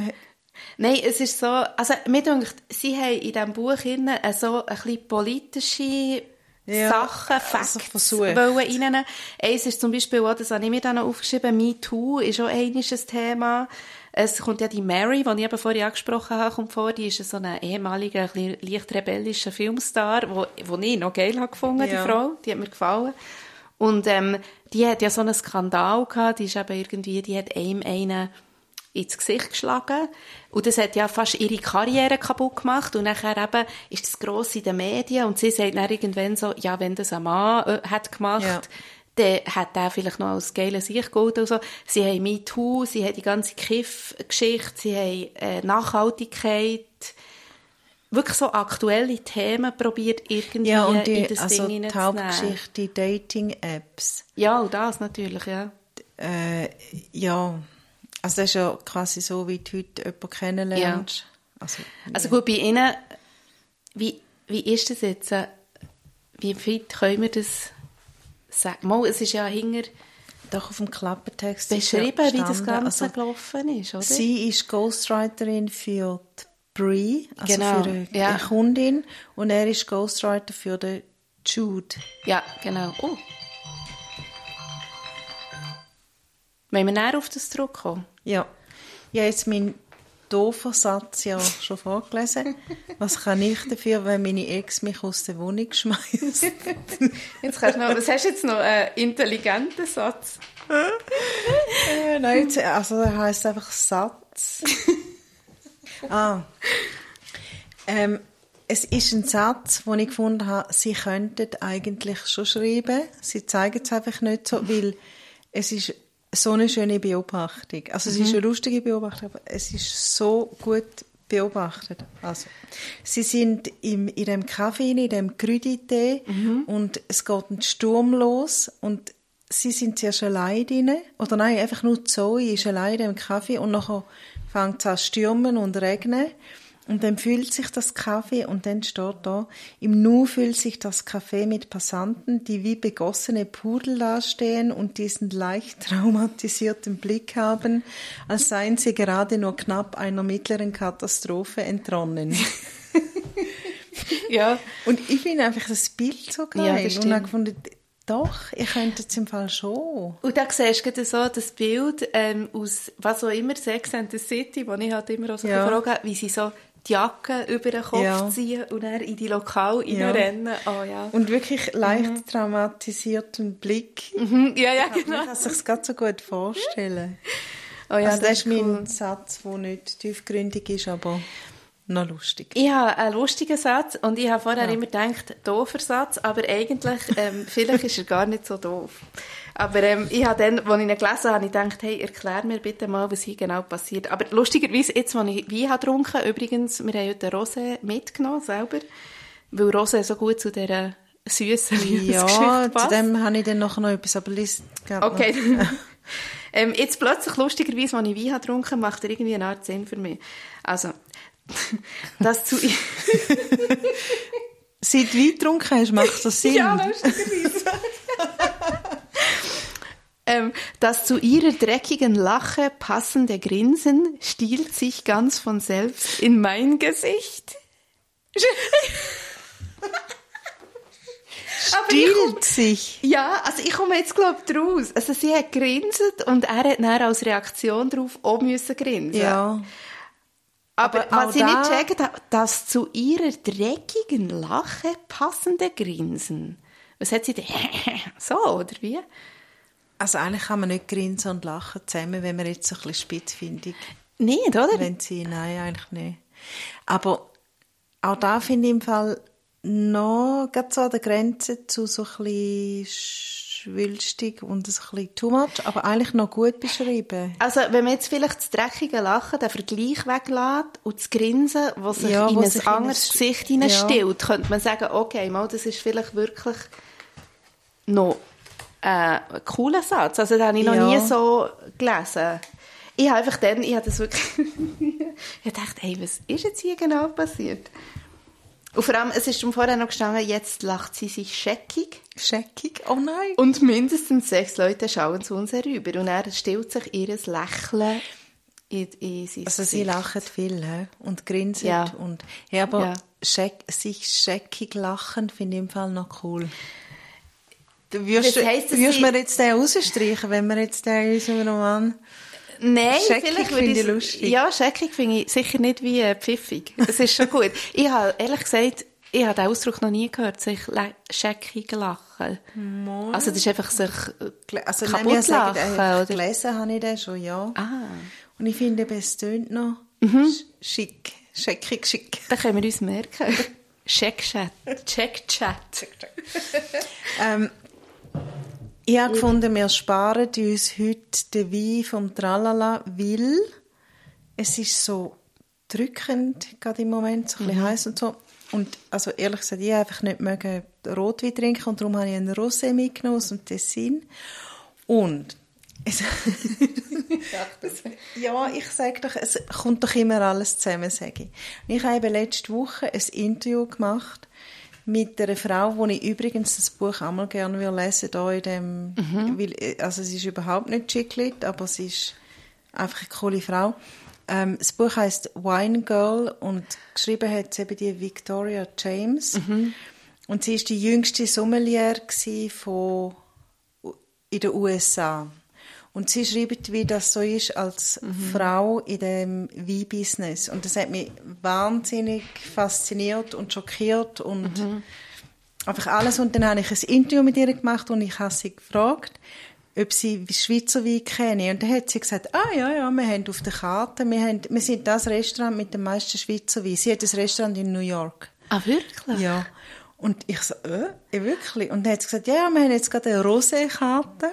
Speaker 1: Nein, es ist so, also mir denkt, sie haben in diesem Buch so ein bisschen politische ja, Sachen, also Facts also wollen reinnehmen. Eins ist zum Beispiel auch, das habe ich mir dann noch aufgeschrieben, Me Too ist auch ein Thema. Es kommt ja die Mary, die ich eben vorhin angesprochen habe, kommt vor. Die ist so eine ehemalige, ein leicht rebellischer Filmstar, wo, wo ich noch geil habe gefunden, ja. die Frau. Die hat mir gefallen. Und, ähm, die hat ja so einen Skandal gehabt, die ist eben irgendwie, die hat einem einen ins Gesicht geschlagen. Und das hat ja fast ihre Karriere kaputt gemacht. Und nachher eben ist das gross in den Medien. Und sie sagt dann irgendwann so, ja, wenn das ein Mann äh, hat gemacht, ja. dann hat der vielleicht noch als geile Sicht geholt. Also, sie haben MeToo, sie haben die ganze Kiff-Geschichte, sie haben äh, Nachhaltigkeit, wirklich so aktuelle Themen probiert irgendwie
Speaker 2: ja, und die, in das also Ding die Hauptgeschichte, die Dating-Apps.
Speaker 1: Ja, und das natürlich, ja.
Speaker 2: Äh, ja, also das ist ja quasi so, wie du heute jemanden kennenlernst. Ja.
Speaker 1: Also, also gut, bei Ihnen, wie, wie ist das jetzt? Wie fit können wir das sagen? Mal, es ist ja hinter...
Speaker 2: Doch auf dem Klappentext
Speaker 1: beschrieben, ja wie das Ganze also, gelaufen ist, oder?
Speaker 2: Sie ist Ghostwriterin für die Brie, also genau. für eine, ja. Kundin, und er ist Ghostwriter für den Jude.
Speaker 1: Ja, genau. Oh. Wollen wir näher auf das zurückkommen?
Speaker 2: Ja. Ich habe jetzt meinen doofen Satz ja schon vorgelesen. Was kann ich dafür, wenn meine Ex mich aus der Wohnung schmeißt?
Speaker 1: jetzt kannst du noch, was hast du jetzt noch? Einen intelligenten Satz?
Speaker 2: äh, nein, jetzt, also er heisst einfach Satz. ah. Ähm, es ist ein Satz, den ich gefunden habe, Sie könnten eigentlich schon schreiben. Sie zeigen es einfach nicht so, weil es ist so eine schöne Beobachtung. Also es ist mhm. eine lustige Beobachtung, aber es ist so gut beobachtet. Also, sie sind im, in dem Kaffee, in dem Grüdi-Tee mhm. und es geht ein Sturm los und sie sind zuerst allein drin, oder nein, einfach nur Zoe ist allein im Kaffee und nachher fängt es an zu stürmen und regnen und dann füllt sich das Kaffee und dann steht da, im Nu füllt sich das Kaffee mit Passanten, die wie begossene Pudel dastehen und diesen leicht traumatisierten Blick haben, als seien sie gerade nur knapp einer mittleren Katastrophe entronnen.
Speaker 1: ja.
Speaker 2: Und ich finde einfach das Bild so geil. Ja, und habe gefunden, doch, ich könnte es im Fall schon.
Speaker 1: Und da siehst du so das Bild ähm, aus, was auch immer, Sex and the City, wo ich halt immer auch so ja. gefragt habe, wie sie so die Jacke über den Kopf ja. ziehen und dann in die Lokal ja. rennen. Oh, ja.
Speaker 2: Und wirklich leicht mhm. traumatisierten Blick.
Speaker 1: Mhm. Ja, ja, genau.
Speaker 2: Man kann sich gerade so gut vorstellen. Oh ja, also das, das ist cool. mein Satz, der nicht tiefgründig ist, aber noch lustig.
Speaker 1: Ich habe einen lustigen Satz und ich habe vorher ja. immer gedacht, doofer Satz, aber eigentlich, ähm, vielleicht ist er gar nicht so doof. Aber ähm, ich habe dann, als ich ihn gelesen habe, ich gedacht, hey, erklär mir bitte mal, was hier genau passiert. Aber lustigerweise, jetzt, als ich Wein habe getrunken, übrigens, wir haben heute Rosé mitgenommen, selber, weil Rosé so gut zu dieser süßen
Speaker 2: Ja, zu dem habe ich dann noch etwas, aber liest
Speaker 1: Okay. ähm, jetzt plötzlich, lustigerweise, als ich Wein habe getrunken, macht er irgendwie eine Art Sinn für mich. Also, das zu...
Speaker 2: seit du Wein getrunken hast, macht das Sinn.
Speaker 1: Ja, lustigerweise. Ähm, das zu ihrer dreckigen Lache passende Grinsen stiehlt sich ganz von selbst in mein Gesicht. Komm-
Speaker 2: Stiehlt sich.
Speaker 1: Ja, also ich komme jetzt glaube ich draus. Also sie hat grinset und er hat dann als Reaktion darauf auch müssen grinsen.
Speaker 2: Ja.
Speaker 1: Aber,
Speaker 2: Aber
Speaker 1: was ich nicht checke, da- das zu ihrer dreckigen Lache passende Grinsen. Was hat sie denn? so, oder wie?
Speaker 2: Also eigentlich kann man nicht grinsen und lachen zusammen, wenn man jetzt so ein bisschen spitzfindig
Speaker 1: Nicht, oder?
Speaker 2: wenn sie, nein, eigentlich nicht. Aber auch da finde ich im Fall noch gerade so an der Grenze zu so ein bisschen schwülstig und ein bisschen too much, aber eigentlich noch gut beschrieben.
Speaker 1: Also, wenn man jetzt vielleicht das dreckige Lachen, den Vergleich weglässt und das Grinsen, das sich
Speaker 2: Ja,
Speaker 1: in ein
Speaker 2: sich in
Speaker 1: anderes
Speaker 2: ein-
Speaker 1: Gesicht hineinstellt, könnte man sagen, okay, mal, das ist vielleicht wirklich noch äh, ein cooler Satz. Also, den habe ich noch
Speaker 2: Ja.
Speaker 1: nie so gelesen. Ich habe einfach dann, ich habe das wirklich, ich dachte, hey, was ist jetzt hier genau passiert? Und vor allem, es ist schon vorher noch gestanden, jetzt lacht sie sich scheckig.
Speaker 2: Scheckig? Oh nein.
Speaker 1: Und mindestens sechs Leute schauen zu uns herüber. Und er stellt sich ihr Lächeln in, in sein
Speaker 2: Also sie
Speaker 1: Gesicht.
Speaker 2: lachen viel he? und grinsen.
Speaker 1: Ja.
Speaker 2: Und, ja, aber
Speaker 1: Ja.
Speaker 2: Scheck, sich scheckig lachen finde ich im Fall noch cool. Du würdest,
Speaker 1: Das heisst, dass
Speaker 2: würdest
Speaker 1: sie-
Speaker 2: wir jetzt den rausstreichen, wenn wir jetzt den in unserem Roman...
Speaker 1: Nein,
Speaker 2: Scheckig
Speaker 1: vielleicht
Speaker 2: finde ich lustig.
Speaker 1: Ja, scheckig finde ich sicher nicht wie äh, pfiffig. Das ist schon gut. ich habe, ehrlich gesagt, ich habe den Ausdruck noch nie gehört, sich scheckig lachen. Also das ist einfach sich äh,
Speaker 2: Also
Speaker 1: kaputt
Speaker 2: nein, wir sagen,
Speaker 1: lachen,
Speaker 2: äh,
Speaker 1: oder?
Speaker 2: gelesen habe ich den schon, ja.
Speaker 1: Ah,
Speaker 2: Und ich finde, es tönt noch sch- schick, scheckig, schick.
Speaker 1: da können wir uns merken. Check-Chat. Check-Chat.
Speaker 2: Ähm, ich habe gefunden, wir sparen uns heute den Wein vom Tralala, weil es ist so drückend, gerade im Moment, so ein bisschen heiß und so. Und also ehrlich gesagt, ich einfach nicht mögen Rotwein trinken und darum habe ich einen Rosé mitgenommen aus dem Tessin. Und es ja, ich sage doch, es kommt doch immer alles zusammen, sage ich. Und ich habe letzte Woche ein Interview gemacht mit einer Frau, wo ich übrigens das Buch auch mal gerne will lesen da in dem, weil, äh, also sie ist überhaupt nicht Chicklit, aber sie ist einfach eine coole Frau. Ähm, das Buch heißt Wine Girl und geschrieben hat sie eben die Victoria James. Und sie ist die jüngste Sommelier von in den USA. Und sie schreibt, wie das so ist als Frau in dem Weinbusiness. Und das hat mich wahnsinnig fasziniert und schockiert und einfach alles. Und dann habe ich ein Interview mit ihr gemacht und ich habe sie gefragt, ob sie Schweizer Wein kenne. Und dann hat sie gesagt, ah ja, ja, wir haben auf der Karte, wir, haben, wir sind das Restaurant mit dem meisten Schweizer Wein. Sie hat ein Restaurant in New York.
Speaker 1: Ah, wirklich?
Speaker 2: Ja. Und ich so, äh, wirklich? Und dann hat sie gesagt, ja, wir haben jetzt gerade eine Rosé-Karte.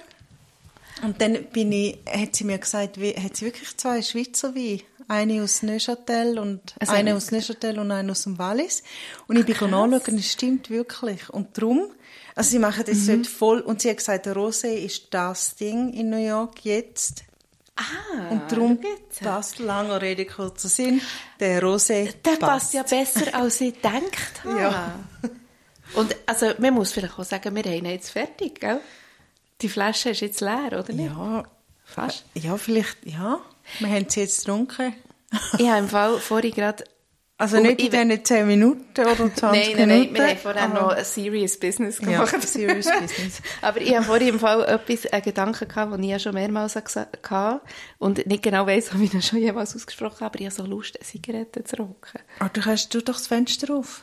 Speaker 2: Und dann bin ich, hat sie mir gesagt, wie, hat sie wirklich zwei Schweizer Weine? Eine aus Neuchâtel und
Speaker 1: Also-
Speaker 2: eine aus Neuchâtel und eine aus dem Wallis. Und ich bin nachschauen, es stimmt wirklich. Und darum, also sie machen das dort voll, und sie hat gesagt, der Rosé ist das Ding in New York jetzt.
Speaker 1: Ah,
Speaker 2: Und darum passt, langer Rede, kurzer Sinn, der Rosé
Speaker 1: Der passt ja besser, als ich gedacht habe.
Speaker 2: Ja.
Speaker 1: Und also, man muss vielleicht auch sagen, wir haben ihn jetzt fertig, gell? Die Flasche ist jetzt leer, oder nicht?
Speaker 2: Ja,
Speaker 1: Fast.
Speaker 2: Ja, vielleicht, ja. Wir haben sie jetzt getrunken.
Speaker 1: Ich habe im Fall vorhin gerade...
Speaker 2: Also
Speaker 1: Und
Speaker 2: nicht
Speaker 1: ich-
Speaker 2: in diesen 10 Minuten oder 20
Speaker 1: Nein, nein,
Speaker 2: Minuten.
Speaker 1: nein, wir haben vorher
Speaker 2: aber-
Speaker 1: noch ein Serious Business
Speaker 2: Ja,
Speaker 1: gemacht.
Speaker 2: serious business.
Speaker 1: Aber ich habe vorhin im Fall etwas, einen Gedanken gehabt, den ich ja schon mehrmals habe und nicht genau weiss, ob ich ihn schon jemals ausgesprochen habe, aber ich habe so Lust, eine Zigarette zu rauchen.
Speaker 2: Ah, du kannst du doch das Fenster auf.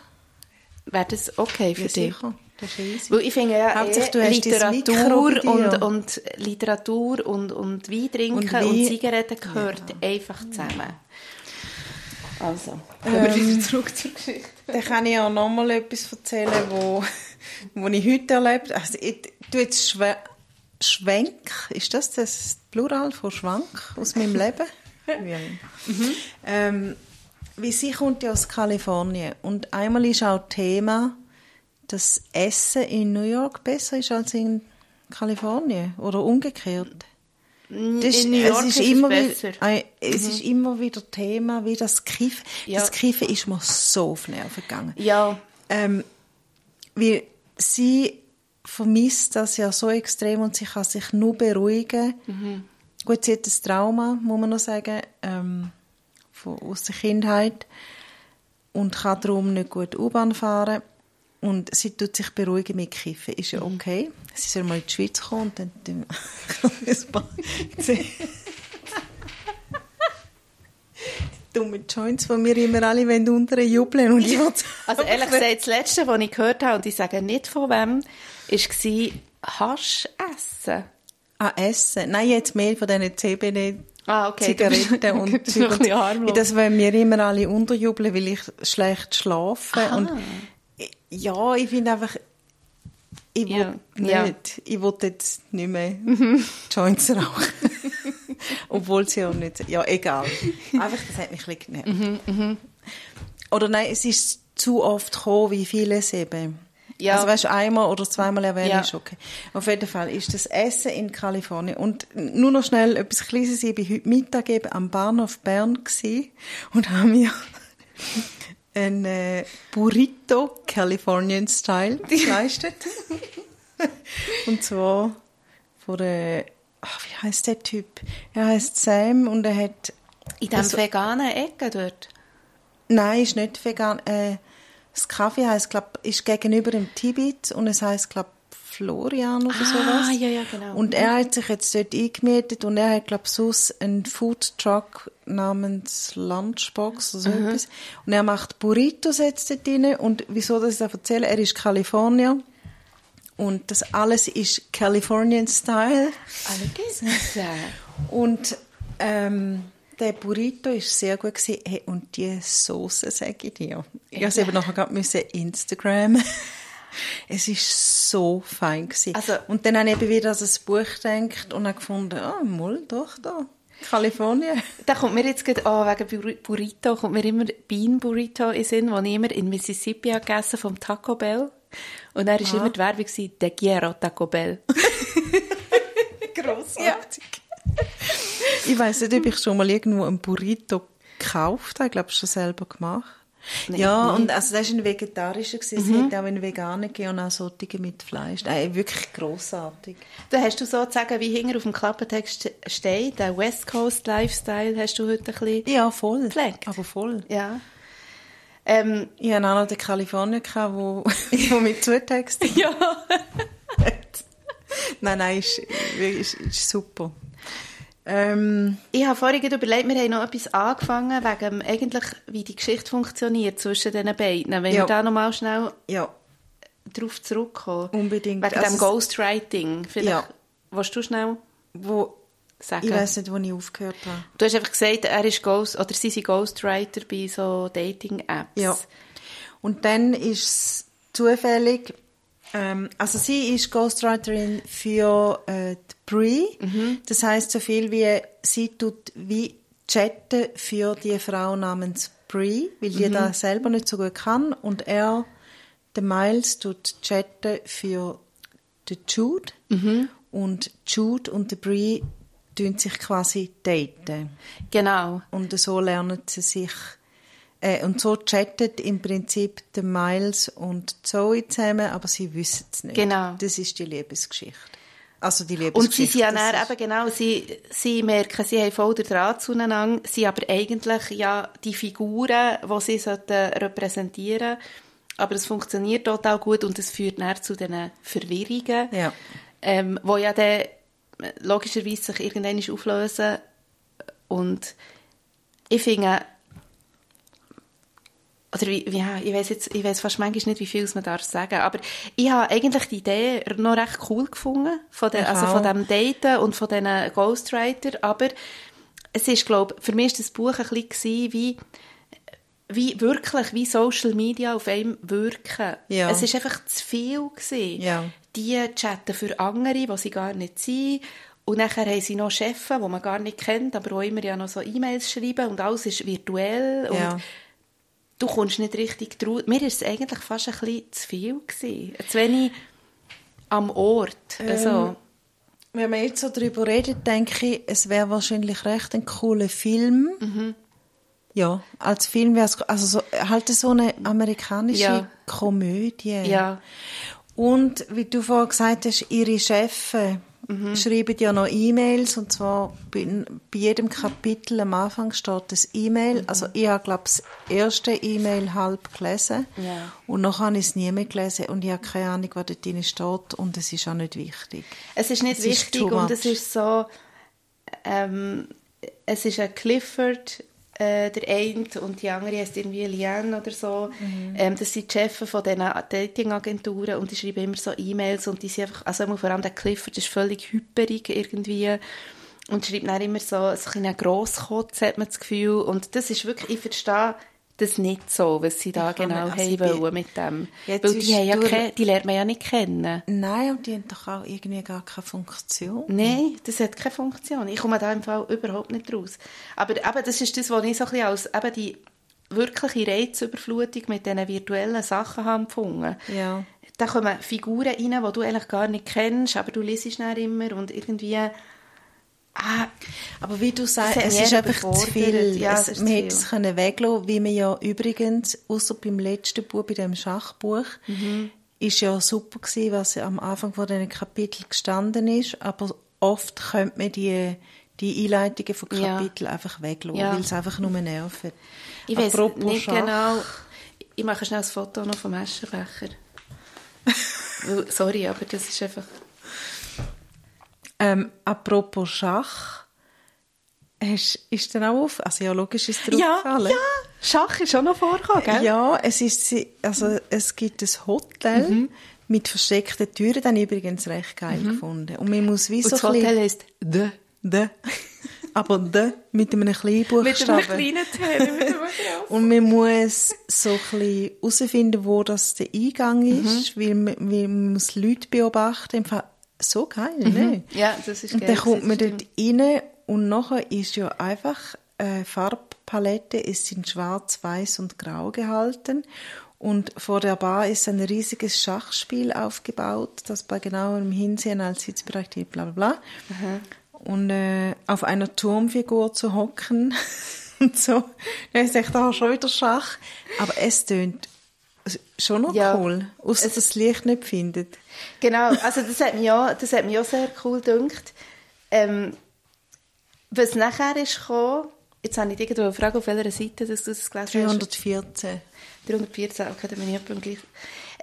Speaker 1: Wäre das okay für
Speaker 2: Ja,
Speaker 1: dich?
Speaker 2: sicher. Das ist.
Speaker 1: Weil ich finde ja eh, Literatur und, und Literatur und, und Wein trinken
Speaker 2: Und
Speaker 1: und,
Speaker 2: Wein-
Speaker 1: Zigaretten gehört einfach zusammen. Also, kommen wir wieder zurück zur Geschichte.
Speaker 2: Dann kann ich auch noch mal etwas erzählen, wo, wo ich heute erlebt habe. Also ich tu jetzt Schwe Schwenk, ist das das Plural von Schwank aus meinem Leben? Ja. ähm, wie sie kommt ja aus Kalifornien und einmal ist auch Thema, dass Essen in New York besser ist als in Kalifornien oder umgekehrt. Das
Speaker 1: in New York
Speaker 2: es
Speaker 1: ist,
Speaker 2: ist, immer
Speaker 1: es
Speaker 2: wieder,
Speaker 1: besser. Mhm.
Speaker 2: äh, es ist immer wieder Thema, wie das Kiffen.
Speaker 1: Ja.
Speaker 2: Das Kiffen ist mir so auf Nerven gegangen.
Speaker 1: Ja,
Speaker 2: Ähm, Weil sie vermisst das ja so extrem und sie kann sich nur beruhigen. Mhm. Gut, sie hat ein Trauma, muss man noch sagen, ähm, von, aus der Kindheit und kann darum nicht gut U-Bahn fahren. Und sie tut sich beruhigen mit Kiffen. Ist ja mhm. okay. Sie soll mal in die Schweiz kommen und dann... dann dumme Joints, die wir immer alle unter jubeln und ich
Speaker 1: Also ehrlich gesagt, das Letzte, was ich gehört habe, und ich sage nicht von wem, war Hasch essen.
Speaker 2: Ah, essen? Nein, jetzt mehr von diesen CBD
Speaker 1: Ah, okay.
Speaker 2: Zigaretten und Zeug. Das wollen wir immer alle unterjubeln, weil ich schlecht schlafe. Aha. Und ja, ich finde einfach, ich will ja. nicht. Ja. Ich will jetzt nicht mehr mhm. Joints rauchen. Obwohl sie auch nicht... Ja, egal. Einfach, das hat mich ein genervt. Mhm, mhm. Oder nein, es ist zu oft gekommen, wie vieles eben. Ja. Also weißt, einmal oder zweimal erwähnen ja. ist okay. Auf jeden Fall ist das Essen in Kalifornien. Und nur noch schnell etwas Kleines. Ich war heute Mittag eben am Bahnhof Bern und habe mir ein äh, Burrito Californian Style geleistet. und zwar von der, ach, wie heißt der Typ? Er heißt Sam und er hat
Speaker 1: in dem also, veganen Ecke dort.
Speaker 2: Nein, ist nicht vegan. Äh, das Kaffee heißt, glaub, ist gegenüber dem Tibet und es heißt, glaube Florian oder ah, sowas.
Speaker 1: ja, ja, genau.
Speaker 2: Und er hat sich jetzt dort eingemietet und er hat, glaube sonst einen Food Truck namens Lunchbox oder so mhm. etwas. Und er macht Burritos jetzt dort drin. Und wieso das ich das erzähle? Er ist Kalifornier. Und das alles ist Californian Style.
Speaker 1: Allerdings.
Speaker 2: und ähm, der Burrito war sehr gut. Hey, und die Soße, sage ich dir. Ich musste eben nachher gerade Instagram. Es war so fein. Also, und dann habe ich eben wieder an das Buch gedacht und habe gefunden, ah, oh, mal doch da. Kalifornien.
Speaker 1: Da kommt mir jetzt gerade an, wegen Burrito, kommt mir immer Bean Burrito in Sinn, den ich immer in Mississippi gegessen vom Taco Bell. Und dann war ah. immer die Werbung, De Quiero Taco Bell.
Speaker 2: Grossartig. Ja. Ich weiß nicht, ob ich schon mal irgendwo ein Burrito gekauft habe. Ich glaube, schon selber gemacht. Nein, ja, nein. und also das war ein vegetarischer. Mhm. Es hätte auch einen veganer gegeben und auch solche mit Fleisch. Nein, wirklich grossartig.
Speaker 1: Da hast du sozusagen, wie hinter auf dem Klappentext steht, der West Coast Lifestyle hast du heute ein bisschen
Speaker 2: Ja, voll.
Speaker 1: Gepflegt.
Speaker 2: Aber voll.
Speaker 1: Ja.
Speaker 2: Ähm, ich hatte auch noch den Kalifornier, der wo, wo mit zutextet.
Speaker 1: ja.
Speaker 2: nein, nein, ist, ist, ist super.
Speaker 1: Ähm, ich habe vorhin überlegt, wir haben noch etwas angefangen, wegen eigentlich, wie die Geschichte funktioniert zwischen den beiden. Wenn ja. wir da noch mal schnell
Speaker 2: ja.
Speaker 1: darauf zurückkommen.
Speaker 2: Unbedingt.
Speaker 1: Wegen also dem Ghostwriting. Vielleicht, ja. willst du schnell
Speaker 2: wo, sagen? Ich weiß nicht, wo ich aufgehört habe.
Speaker 1: Du hast einfach gesagt, er ist Ghost, oder sie sind Ghostwriter bei so Dating-Apps.
Speaker 2: Ja. Und dann ist es zufällig, ähm, also sie ist Ghostwriterin für äh, Brie. Mhm. Das heißt so viel wie sie tut wie chatten für die Frau namens Brie, weil die mhm. da selber nicht so gut kann und er, der Miles, tut chatten für den Jude mhm. und Jude und die Brie tun sich quasi daten.
Speaker 1: Genau.
Speaker 2: Und so lernen sie sich äh, und so chattet im Prinzip der Miles und Zoe zusammen, aber sie wissen es nicht.
Speaker 1: Genau.
Speaker 2: Das ist die Liebesgeschichte. Also die
Speaker 1: Liebesgeschichte. Und sie sind ja eben genau, sie, sie merken, sie haben voll den Draht zueinander, sie aber eigentlich ja die Figuren, die sie sollten repräsentieren aber es funktioniert total gut und es führt dann zu diesen Verwirrungen,
Speaker 2: ja.
Speaker 1: ähm, wo ja dann logischerweise sich irgendwann auflösen und ich finde, oder wie, ja, ich weiß jetzt, ich weiß fast manchmal nicht, wie viel man darf sagen, aber ich habe eigentlich die Idee noch recht cool gefunden, von der, also von dem Daten und von diesen Ghostwriter, aber es ist, glaube für mich ist das Buch ein bisschen wie, wie wirklich, wie Social Media auf einem wirken. Ja. Es ist einfach zu viel gewesen.
Speaker 2: Ja.
Speaker 1: Die chatten für andere, die sie gar nicht sind, und nachher haben sie noch Chefs, die man gar nicht kennt, aber auch immer ja noch so E-Mails schreiben und alles ist virtuell und du kommst nicht richtig drauf. Mir war es eigentlich fast ein bisschen zu viel. Gewesen. Zu wenig am Ort. Ähm, also,
Speaker 2: wenn man jetzt so darüber redet, denke ich, es wäre wahrscheinlich recht ein cooler Film. Mhm. Ja, als Film wäre es also so, halt so eine amerikanische
Speaker 1: Ja.
Speaker 2: Komödie.
Speaker 1: Ja.
Speaker 2: Und wie du vorhin gesagt hast, ihre Chefs
Speaker 1: Mhm.
Speaker 2: schreiben ja noch E-Mails und zwar bei, bei jedem Kapitel am Anfang steht das E-Mail.
Speaker 1: Mhm.
Speaker 2: Also ich habe glaube das erste E-Mail halb gelesen
Speaker 1: Ja.
Speaker 2: und noch habe ich es nie mehr gelesen und ich habe keine Ahnung, was dort drin steht und es ist auch nicht wichtig.
Speaker 1: Es ist nicht
Speaker 2: Es ist
Speaker 1: wichtig
Speaker 2: too
Speaker 1: und es ist so, ähm, es ist ein Clifford, äh, der eine und die andere heißt irgendwie Liane oder so.
Speaker 2: Mhm.
Speaker 1: Ähm, das sind die Chefs von diesen Datingagenturen und die schreiben immer so E-Mails und die sind einfach, also vor allem der Clifford ist völlig hyperig irgendwie und schreibt dann immer so, so ein Grosskotz hat man das Gefühl und das ist wirklich, ich verstehe das nicht so, was sie da
Speaker 2: Ich
Speaker 1: genau
Speaker 2: nicht, also
Speaker 1: haben
Speaker 2: ich
Speaker 1: wollen mit dem.
Speaker 2: Jetzt
Speaker 1: Weil die, haben ja keine, die lernt man ja nicht kennen.
Speaker 2: Nein, und die haben doch auch irgendwie gar keine Funktion.
Speaker 1: Nein, das hat keine Funktion. Ich komme da im Fall überhaupt nicht raus. Aber eben, das ist das, was ich so ein bisschen als eben die wirkliche Reizüberflutung mit diesen virtuellen Sachen habe empfunden.
Speaker 2: Ja.
Speaker 1: Da kommen Figuren rein, die du eigentlich gar nicht kennst, aber du liest dann immer und irgendwie... Ah,
Speaker 2: Aber wie du sagst, es ist einfach zu viel.
Speaker 1: Ja,
Speaker 2: es,
Speaker 1: es
Speaker 2: man hätte es können weglassen wie man ja übrigens, außer beim letzten Buch, bei dem Schachbuch,
Speaker 1: Mhm.
Speaker 2: ist ja super gewesen, was am Anfang von diesen Kapitel gestanden ist, aber oft könnte man die, die Einleitungen von
Speaker 1: Ja.
Speaker 2: Kapiteln einfach weglassen,
Speaker 1: Ja.
Speaker 2: weil es einfach nur nervt.
Speaker 1: ich weiß nicht
Speaker 2: Schach.
Speaker 1: genau... Ich mache schnell ein Foto noch vom Aschenbecher. Sorry, aber das ist einfach...
Speaker 2: Ähm, apropos Schach, hast, ist dir auch auf, also ja, logisch ist dir
Speaker 1: Ja,
Speaker 2: aufgefallen.
Speaker 1: ja, Schach ist schon noch vorgekommen, gell?
Speaker 2: Ja, es ist, also es gibt ein Hotel
Speaker 1: Mhm.
Speaker 2: mit versteckten Türen, ich übrigens recht geil gefunden. Und man muss wie
Speaker 1: Und
Speaker 2: so
Speaker 1: das Hotel heisst «The».
Speaker 2: «de», aber «de» mit einem kleinen Buchstaben.
Speaker 1: Mit einem kleinen T, nicht mit einem grossen.
Speaker 2: Und man muss so ein bisschen herausfinden, wo das der Eingang
Speaker 1: Mhm.
Speaker 2: ist, weil, man, weil man muss Leute beobachten. So geil, ne?
Speaker 1: Ja, das ist
Speaker 2: Und
Speaker 1: geil,
Speaker 2: dann kommt
Speaker 1: das
Speaker 2: man dort rein und nachher ist ja einfach äh, Farbpalette, es sind schwarz, weiß und grau gehalten. Und vor der Bar ist ein riesiges Schachspiel aufgebaut, das bei genauerem Hinsehen als Sitzbereich bla bla bla. Und äh, auf einer Turmfigur zu hocken und so. Dann ist echt auch schon wieder Schach. Aber es tönt schon noch
Speaker 1: Ja.
Speaker 2: cool, außer dass das Licht nicht findet.
Speaker 1: Genau, also das hat mich auch, das hat mich auch sehr cool gedacht. Ähm, was nachher ist gekommen, jetzt habe ich irgendwo gefragt, auf welcher Seite dass du das gelesen hast.
Speaker 2: 314.
Speaker 1: 314, okay, dann bin ich am gleichen.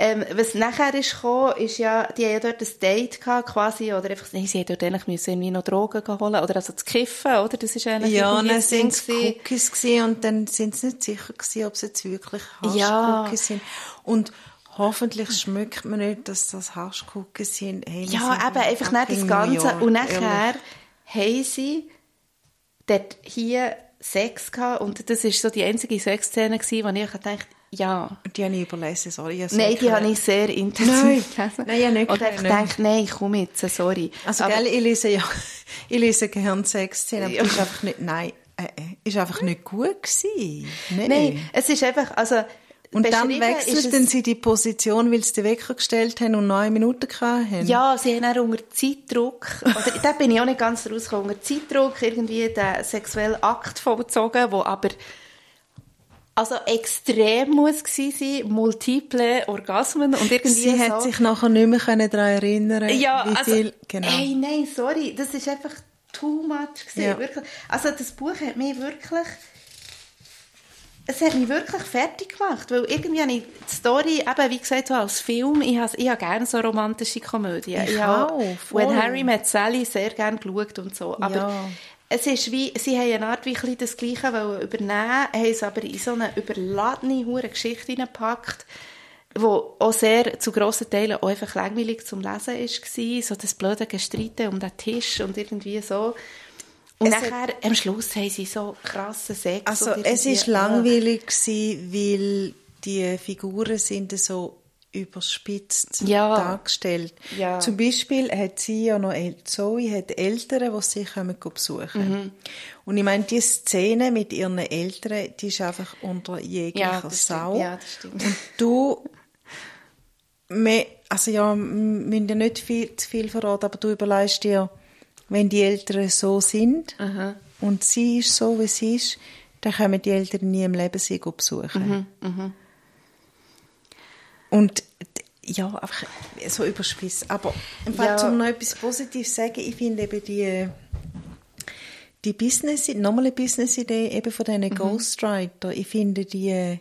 Speaker 1: Ähm, was nachher ist gekommen, ist ja, die haben ja dort ein Date gehabt, quasi, oder einfach, nein, sie haben dort eigentlich müssen irgendwie noch Drogen holen, oder also zu kiffen, oder? Das ist eigentlich
Speaker 2: Ja, dann sind es. Cookies gewesen und dann sind sie nicht sicher gewesen, ob es jetzt wirklich
Speaker 1: Ja.
Speaker 2: Haschcookies sind. Und hoffentlich schmeckt man nicht, dass das Haschcookies sind. Hey,
Speaker 1: Ja,
Speaker 2: sind
Speaker 1: eben,
Speaker 2: in
Speaker 1: einfach nicht das Ganze. Und nachher
Speaker 2: ehrlich.
Speaker 1: haben sie dort hier Sex gehabt und das war so die einzige Sexszene, gewesen, wo ich dachte, ja.
Speaker 2: Die habe ich überlesen, sorry. ich habe
Speaker 1: Nein, die habe ich sehr intensiv
Speaker 2: Nein.
Speaker 1: gelesen.
Speaker 2: Nein, ja, nicht
Speaker 1: einfach
Speaker 2: können.
Speaker 1: gedacht, nein, ich komme jetzt, sorry.
Speaker 2: Also,
Speaker 1: Aber-
Speaker 2: gell, ich lese ja, ich lese Sexszenen, aber
Speaker 1: Ja.
Speaker 2: das ist einfach nicht, nein, äh, äh, ist einfach nicht gut gewesen. Nein.
Speaker 1: Nein, es ist einfach, also,
Speaker 2: Und dann
Speaker 1: es-
Speaker 2: sie die Position, weil sie den Wecker gestellt haben und neun Minuten hatten.
Speaker 1: Ja, sie haben auch unter Zeitdruck, oder da bin ich auch nicht ganz rausgekommen, unter Zeitdruck irgendwie den sexuellen Akt vollzogen, wo aber also extrem muss gewesen sein, multiple Orgasmen und irgendwie
Speaker 2: Sie
Speaker 1: so.
Speaker 2: hat sich nachher nicht mehr daran erinnern
Speaker 1: ja,
Speaker 2: wie
Speaker 1: also,
Speaker 2: viel, genau.
Speaker 1: hey, nein, sorry, das ist einfach too much gewesen,
Speaker 2: Ja.
Speaker 1: wirklich. Also das Buch hat mich wirklich, es hat mich wirklich fertig gemacht, weil irgendwie habe ich die Story, eben wie gesagt, so als Film, ich habe, ich habe gerne so romantische Komödien.
Speaker 2: Ich
Speaker 1: habe
Speaker 2: auch.
Speaker 1: When Harry Met Sally sehr gerne geschaut und so, aber
Speaker 2: Ja.
Speaker 1: Es ist wie, sie haben eine Art wie ein das Gleiche übernehmen, haben es aber in so eine überladene hure Geschichte hineingepackt, wo auch sehr zu grossen Teilen auch einfach langweilig zum Lesen war, so das blöde Gestreite um den Tisch und irgendwie so. Und
Speaker 2: Es
Speaker 1: nachher, am Schluss haben sie so krassen Sex.
Speaker 2: Also es ist langweilig gewesen, weil die Figuren sind so überspitzt
Speaker 1: Ja.
Speaker 2: dargestellt.
Speaker 1: Ja.
Speaker 2: Zum Beispiel hat sie ja noch El Zoe hat Eltern, die sie kommen besuchen.
Speaker 1: Mhm.
Speaker 2: Und ich meine, die Szene mit ihren Eltern, die ist einfach unter jeglicher
Speaker 1: Ja.
Speaker 2: Sau.
Speaker 1: Ja, das stimmt.
Speaker 2: Und du, me- also ja, wir müssen ja nicht viel, zu viel verraten, aber du überlegst dir, wenn die Eltern so sind und sie ist so, wie sie ist, dann kommen die Eltern nie im Leben sie besuchen. Und ja, einfach so überspitzt. Aber im Fall,
Speaker 1: Ja.
Speaker 2: um noch etwas Positives zu sagen, ich finde eben die, die Business, normale Business-Idee eben von diesen Ghostwriter, ich finde die,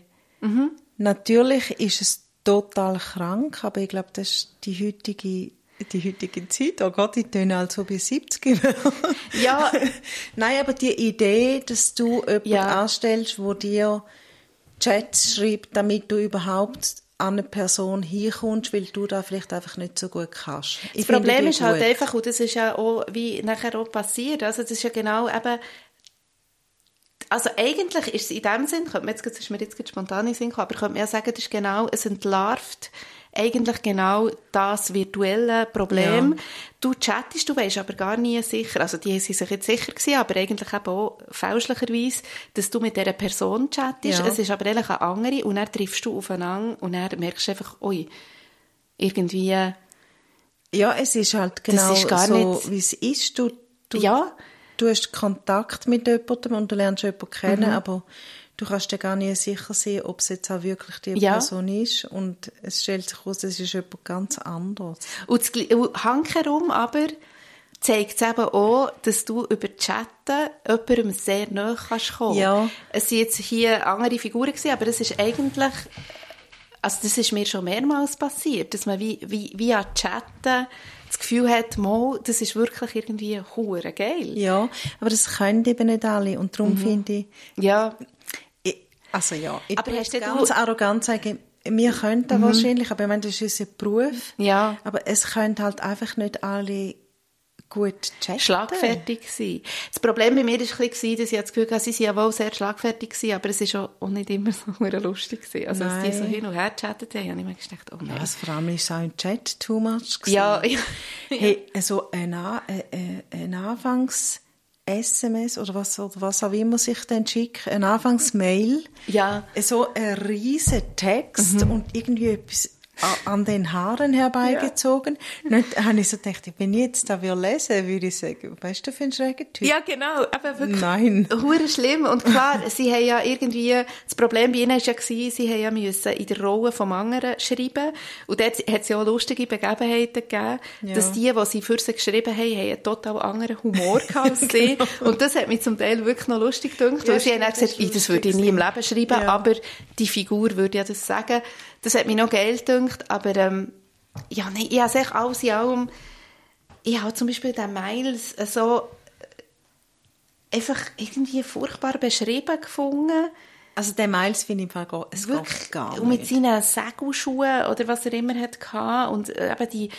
Speaker 2: natürlich ist es total krank, aber ich glaube, das ist die heutige die heutige Zeit, oh Gott, ich töne als ob ich 70 wäre.
Speaker 1: Ja.
Speaker 2: Nein, aber die Idee, dass du jemanden
Speaker 1: Ja.
Speaker 2: anstellst, wo dir Chats schreibt, damit du überhaupt an eine Person hinkommst, weil du da vielleicht einfach nicht so gut kannst. Ich
Speaker 1: Das Problem ist halt
Speaker 2: gut.
Speaker 1: einfach, und das ist ja auch, wie nachher auch passiert, also das ist ja genau eben, also eigentlich ist es in dem Sinn, könnte man jetzt, ist mir jetzt spontan in den Sinn gekommen, aber könnte man ja sagen, das ist genau, es entlarvt eigentlich genau das virtuelle Problem.
Speaker 2: Ja.
Speaker 1: Du chattest, du weißt aber gar nie sicher, also die sind sich jetzt sicher gewesen, aber eigentlich eben auch fälschlicherweise, dass du mit dieser Person chattest,
Speaker 2: Ja.
Speaker 1: es ist aber eigentlich eine andere und dann triffst du aufeinander und dann merkst du einfach, ui, irgendwie,
Speaker 2: Ja, es ist halt genau
Speaker 1: ist gar
Speaker 2: so,
Speaker 1: nicht-
Speaker 2: wie es ist. Du, du,
Speaker 1: ja,
Speaker 2: du hast Kontakt mit jemandem und du lernst jemanden
Speaker 1: Mhm.
Speaker 2: kennen, aber du kannst dir gar nicht sicher sein, ob es jetzt auch wirklich die
Speaker 1: Ja.
Speaker 2: Person ist. Und es stellt sich heraus, es ist jemand ganz anderes.
Speaker 1: Und, das, hankerum aber zeigt es eben auch, dass du über Chatten jemandem sehr nahe kannst kommen.
Speaker 2: Ja.
Speaker 1: Es sind jetzt hier andere Figuren gewesen, aber das ist eigentlich, also das ist mir schon mehrmals passiert, dass man wie, wie, via Chatten das Gefühl hat, mal, das ist wirklich irgendwie hure geil.
Speaker 2: Ja, aber das können eben nicht alle. Und
Speaker 1: Mhm.
Speaker 2: darum finde ich,
Speaker 1: Ja,
Speaker 2: ich, also ja, ich
Speaker 1: Aber hast du-
Speaker 2: ganz arrogant sagen, wir können das wahrscheinlich, aber ich meine, das ist unser Beruf.
Speaker 1: Ja.
Speaker 2: Aber es können halt einfach nicht alle gut chatten.
Speaker 1: schlagfertig sein. Das Problem bei mir war ein bisschen, dass ich das Gefühl hatte, sie waren ja wohl sehr schlagfertig, gewesen, aber es war auch nicht immer so lustig. Gewesen. Also als die so
Speaker 2: Nein.
Speaker 1: hin und her chattet haben, habe ich mir gedacht, oh nein.
Speaker 2: Ja, also vor allem ist es auch im Chat too much. gewesen.
Speaker 1: Ja, ja.
Speaker 2: Hey, also ein, äh, äh, Anfangs-SMS oder was, oder was auch immer sich dann schickt, ein Anfangs-Mail,
Speaker 1: Ja.
Speaker 2: so ein riesen Text
Speaker 1: Mhm.
Speaker 2: und irgendwie etwas an den Haaren herbeigezogen. Nicht, habe ich so gedacht, wenn ich jetzt da will lesen, würde ich sagen, weißt du, für einen schrägen Typ?
Speaker 1: Ja, genau. Aber wirklich
Speaker 2: Nein.
Speaker 1: hure schlimm. Und klar, sie haben ja irgendwie, das Problem bei ihnen war ja, gewesen, sie haben ja müssen in der Rolle vom anderen schreiben. Und dort hat es ja auch lustige Begebenheiten gegeben,
Speaker 2: Ja.
Speaker 1: dass die, die sie für sie geschrieben haben, haben einen total anderen Humor gehabt als sie. Und das hat mich zum Teil wirklich noch lustig gedacht.
Speaker 2: Ja,
Speaker 1: weil sie haben dann
Speaker 2: das
Speaker 1: gesagt, «Ih, das würde ich nie im Leben schreiben,
Speaker 2: Ja.
Speaker 1: aber die Figur würde ja das sagen. Das hat mich noch geil gedacht, aber ähm, ja, nein, ich habe es echt alles in allem, ich habe zum Beispiel den Miles so einfach irgendwie furchtbar beschrieben gefunden.
Speaker 2: Also der Miles finde ich gar, es geht gar
Speaker 1: Und mit
Speaker 2: nicht.
Speaker 1: seinen Segelschuhen oder was er immer hat gehabt. und äh, eben die,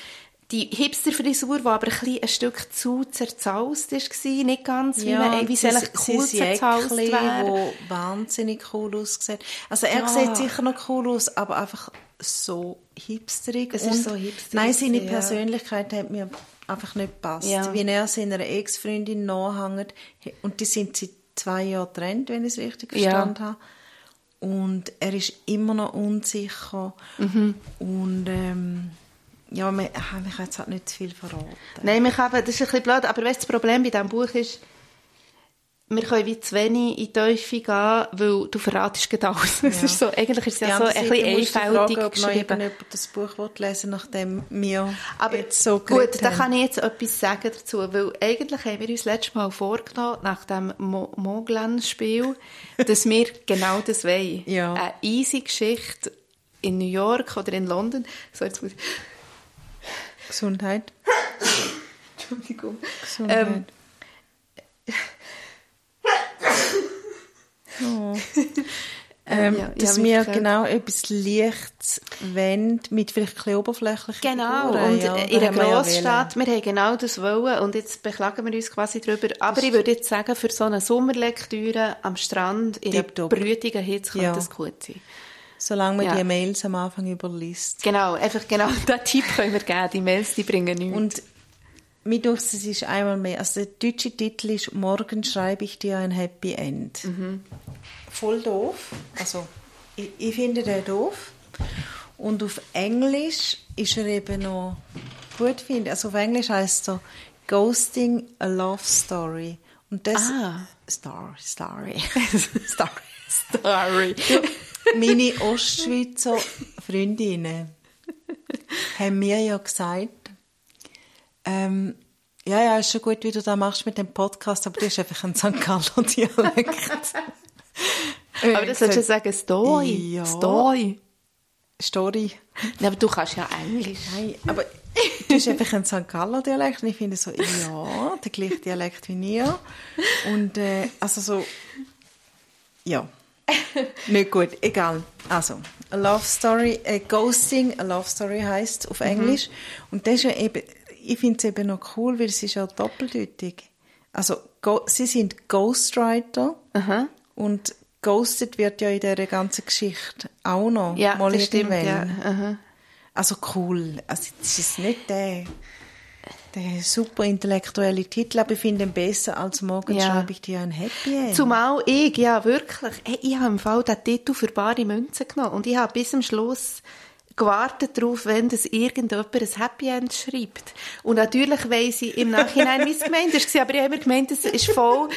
Speaker 1: die Hipster-Frisur, die aber ein, bisschen ein Stück zu zerzaust war, nicht ganz, wie, man, wie es eigentlich cool zerzaust wäre.
Speaker 2: wo wahnsinnig cool aussieht. Also er
Speaker 1: Ja.
Speaker 2: sieht sicher noch cool aus, aber einfach so hipsterig.
Speaker 1: Es ist so hipsterig,
Speaker 2: Nein, seine
Speaker 1: ja.
Speaker 2: Persönlichkeit hat mir einfach nicht gepasst.
Speaker 1: Ja.
Speaker 2: Wie er seiner Ex-Freundin nachhängt. Und die sind seit zwei Jahren getrennt, wenn ich es richtig
Speaker 1: Ja.
Speaker 2: verstanden habe. Und er ist immer noch unsicher.
Speaker 1: Mhm.
Speaker 2: Und ähm, ja, wir, ah, kann jetzt halt nicht zu viel verraten.
Speaker 1: Nein, wir haben, das ist ein bisschen blöd, aber weißt, das Problem bei diesem Buch ist, wir können wie zu wenig in die Tiefe gehen, weil du verratest gerade alles. Es ist so, eigentlich ist es ja so ein bisschen einfältig
Speaker 2: fragen, ob
Speaker 1: geschrieben.
Speaker 2: irgendjemand das Buch lesen nachdem wir
Speaker 1: Aber
Speaker 2: jetzt so
Speaker 1: gut, da kann ich jetzt etwas sagen dazu, weil eigentlich haben wir uns letztes Mal vorgenommen, nach dem Mo Moglen-Spiel, dass wir genau das wollen.
Speaker 2: Ja.
Speaker 1: Eine easy Geschichte in New York oder in London. So, jetzt muss ich...
Speaker 2: Gesundheit.
Speaker 1: Entschuldigung.
Speaker 2: Gesundheit.
Speaker 1: Ähm,
Speaker 2: oh. ähm,
Speaker 1: Ja,
Speaker 2: dass
Speaker 1: mich
Speaker 2: wir genau etwas Lichts wollen, mit vielleicht ein bisschen oberflächlichen
Speaker 1: Genau,
Speaker 2: Figuren.
Speaker 1: und
Speaker 2: ja,
Speaker 1: in einer
Speaker 2: wir ja
Speaker 1: Grossstadt, wir haben genau das wollen und jetzt beklagen wir uns quasi darüber. Aber ich würde jetzt sagen, für so eine Sommerlektüre am Strand in einer
Speaker 2: Tipptopp.
Speaker 1: brütigen Hitze könnte
Speaker 2: Ja.
Speaker 1: das gut sein.
Speaker 2: Solange man
Speaker 1: Ja.
Speaker 2: die Mails am Anfang überliest.
Speaker 1: Genau, einfach genau diesen Tipp können wir geben. Die Mails, die bringen nichts.
Speaker 2: Und mir durch es ist einmal mehr, also der deutsche Titel ist «Morgen schreibe ich dir ein Happy End».
Speaker 1: Mhm.
Speaker 2: Voll doof. Also, ich, ich finde den doof. Und auf Englisch ist er eben noch gut, finde. Also auf Englisch heißt er «Ghosting a Love Story». Und das
Speaker 1: Ah.
Speaker 2: Star, Starry.
Speaker 1: Story. Story.
Speaker 2: Meine Ostschweizer Freundinnen haben mir ja gesagt, ähm, ja, ja, ist schon gut, wie du das machst mit dem Podcast, aber du hast einfach einen St. Galler Dialekt.
Speaker 1: Aber das sollst du sagen, Story.
Speaker 2: Ja.
Speaker 1: Story.
Speaker 2: Story.
Speaker 1: Ja, aber du kannst ja Englisch.
Speaker 2: Nein, aber du hast einfach einen St. Galler Dialekt und ich finde so, ja, der gleiche Dialekt wie ihr. Und äh, also so, ja, nicht gut, egal. Also, a Love Story, äh, Ghosting, a Love Story heißt auf Englisch. Und das ist ja eben, ich finde es eben noch cool, weil es ist ja doppeldeutig. Also, go, sie sind Ghostwriter
Speaker 1: Aha.
Speaker 2: und ghosted wird ja in dieser ganzen Geschichte auch noch.
Speaker 1: Ja,
Speaker 2: mal
Speaker 1: das stimmt, ja.
Speaker 2: Also cool. Also das ist nicht der, der super intellektuelle Titel, aber ich finde ihn besser als «Morgen
Speaker 1: Ja.
Speaker 2: schreibe ich dir ein Happy End».
Speaker 1: Zumal ich, ja wirklich, hey, ich habe im Fall den Titel für bare Münzen genommen und ich habe bis zum Schluss gewartet darauf, wenn das irgendjemand ein Happy End schreibt. Und natürlich weiss ich im Nachhinein, wie es gemeint ist, aber ich habe immer gemeint, es ist voll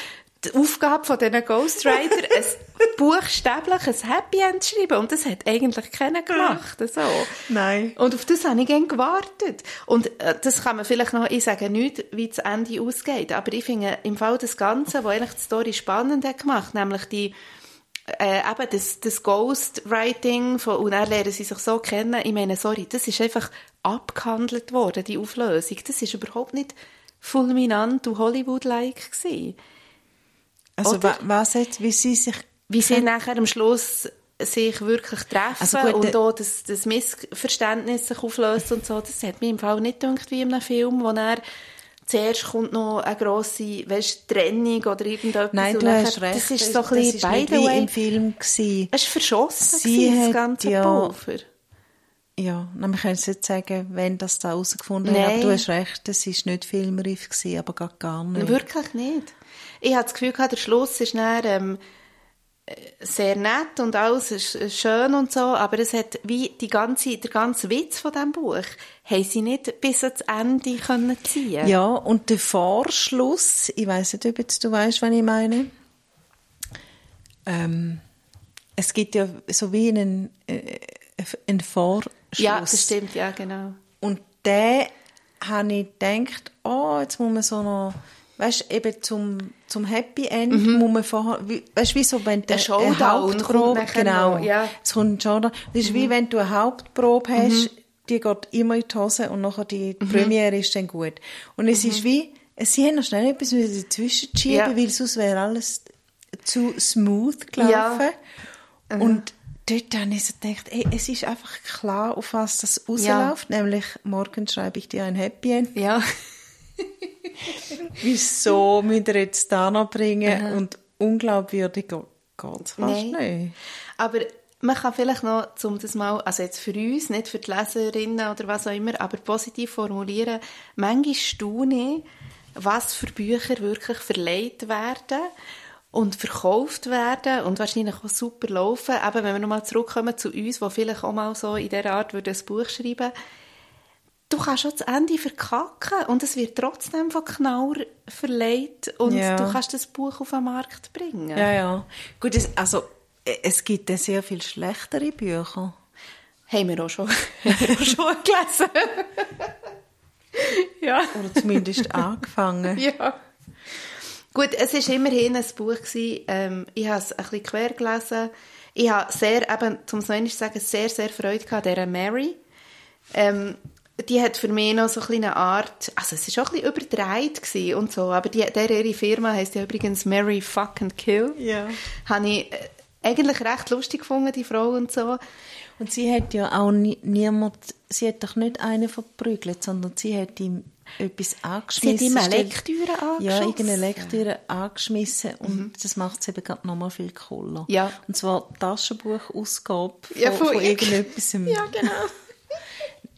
Speaker 1: die Aufgabe von diesen Ghostwriter, ein buchstäblich ein Happy End zu schreiben. Und das hat eigentlich keiner gemacht. So.
Speaker 2: Nein.
Speaker 1: Und auf das habe ich gerne gewartet. Und äh, das kann man vielleicht noch, ich sage nicht, wie das Ende ausgeht, aber ich finde im Fall das Ganze, wo eigentlich die Story spannend hat gemacht, nämlich die, äh, eben das, das Ghostwriting von, und dann lernen sie sich so kennen. Ich meine, sorry, das ist einfach abgehandelt worden, die Auflösung. Das ist überhaupt nicht fulminant und Hollywood-like gewesen.
Speaker 2: Also
Speaker 1: Oder?
Speaker 2: wa- was jetzt, wie sie sich...
Speaker 1: Wie sie nachher am Schluss sich wirklich treffen
Speaker 2: Also gut,
Speaker 1: und
Speaker 2: der-
Speaker 1: auch das, das Missverständnis sich auflöst und so, das hat mir im Fall nicht gedacht wie in einem Film, wo er zuerst kommt noch eine grosse weißt, Trennung oder irgendetwas.
Speaker 2: Nein, du
Speaker 1: nachher-
Speaker 2: hast recht.
Speaker 1: Das ist so ein
Speaker 2: das
Speaker 1: bisschen,
Speaker 2: ist
Speaker 1: by the way,
Speaker 2: im Film gewesen.
Speaker 1: es war verschossen,
Speaker 2: Sie
Speaker 1: gewesen, das ganze
Speaker 2: ja-
Speaker 1: Pulver.
Speaker 2: Ja, na, wir können es nicht sagen, wenn das da herausgefunden hat, aber
Speaker 1: Nein.
Speaker 2: du hast recht, es war nicht filmreif, gewesen, aber gar nicht.
Speaker 1: Wirklich nicht. Ich hatte das Gefühl, gehabt, der Schluss ist dann, ähm, äh, sehr nett und alles ist schön und so, aber es hat wie die ganze, der ganze Witz von diesem Buch, haben sie nicht bis ans Ende können ziehen
Speaker 2: Ja, und der Vorschluss, ich weiß nicht, ob jetzt du weißt, was ich meine. Ähm, es gibt ja so wie einen, äh, einen Vorschluss.
Speaker 1: Ja, das stimmt, ja, genau.
Speaker 2: Und der habe ich gedacht, oh, jetzt muss man so noch, weißt du, eben zum, zum Happy End muss man vorher, weißt du, wie so, wenn der
Speaker 1: Mhm. Nachher
Speaker 2: genau,
Speaker 1: ja. Mhm.
Speaker 2: es kommt ein Showdown. Das ist wie wenn du eine Hauptprobe hast, die geht immer in die Hose und nachher die
Speaker 1: Mhm.
Speaker 2: Premiere ist dann gut. Und es ist wie, sie haben noch schnell etwas dazwischen schieben,
Speaker 1: Ja.
Speaker 2: weil sonst wäre alles zu smooth gelaufen. Und dort habe ich so gedacht, ey, es ist einfach klar, auf was das rausläuft, nämlich morgen schreibe ich dir ein Happy End.
Speaker 1: Ja.
Speaker 2: Wieso müsst ihr jetzt da noch bringen und unglaubwürdig geht es fast
Speaker 1: Nein.
Speaker 2: nicht.
Speaker 1: Aber man kann vielleicht noch, um das mal, also jetzt für uns, nicht für die Leserinnen oder was auch immer, aber positiv formulieren, manchmal staune ich, was für Bücher wirklich verleiht werden und verkauft werden und wahrscheinlich auch super laufen. Eben, wenn wir nochmal zurückkommen zu uns, die vielleicht auch mal so in dieser Art würden ein Buch schreiben du kannst schon das Ende verkacken und es wird trotzdem von Knauer verleiht und
Speaker 2: Ja.
Speaker 1: du kannst das Buch auf den Markt bringen.
Speaker 2: Ja, ja. Gut, es, also, äh, es gibt dann sehr viel schlechtere Bücher.
Speaker 1: Haben wir auch schon, wir auch schon gelesen. ja.
Speaker 2: Oder zumindest angefangen.
Speaker 1: ja. Gut, es war immerhin ein Buch. Gewesen. Ähm, ich habe es ein bisschen quer gelesen. Ich habe sehr, eben, zum es zu sagen, sehr, sehr Freude gehabt an dieser Mary. Ähm, die hat für mich noch so eine Art, also es war auch ein bisschen überdreht gewesen und so, aber die, der, ihre Firma heisst ja übrigens Mary Fuck and Kill.
Speaker 2: Ja.
Speaker 1: Habe ich äh, eigentlich recht lustig gefunden, die Frau und so.
Speaker 2: Und sie hat ja auch nie, niemand, sie hat doch nicht einen verprügelt, sondern sie hat ihm etwas
Speaker 1: Sie
Speaker 2: angeschmissen.
Speaker 1: hat ihm eine Lektüre
Speaker 2: Ja,
Speaker 1: angeschossen.
Speaker 2: irgendeine Lektüre angeschmissen und das macht es eben gerade nochmal viel cooler.
Speaker 1: Mhm. Ja.
Speaker 2: Und zwar Taschenbuchausgabe von,
Speaker 1: Ja, von
Speaker 2: von, irgendetwas.
Speaker 1: Ja, genau.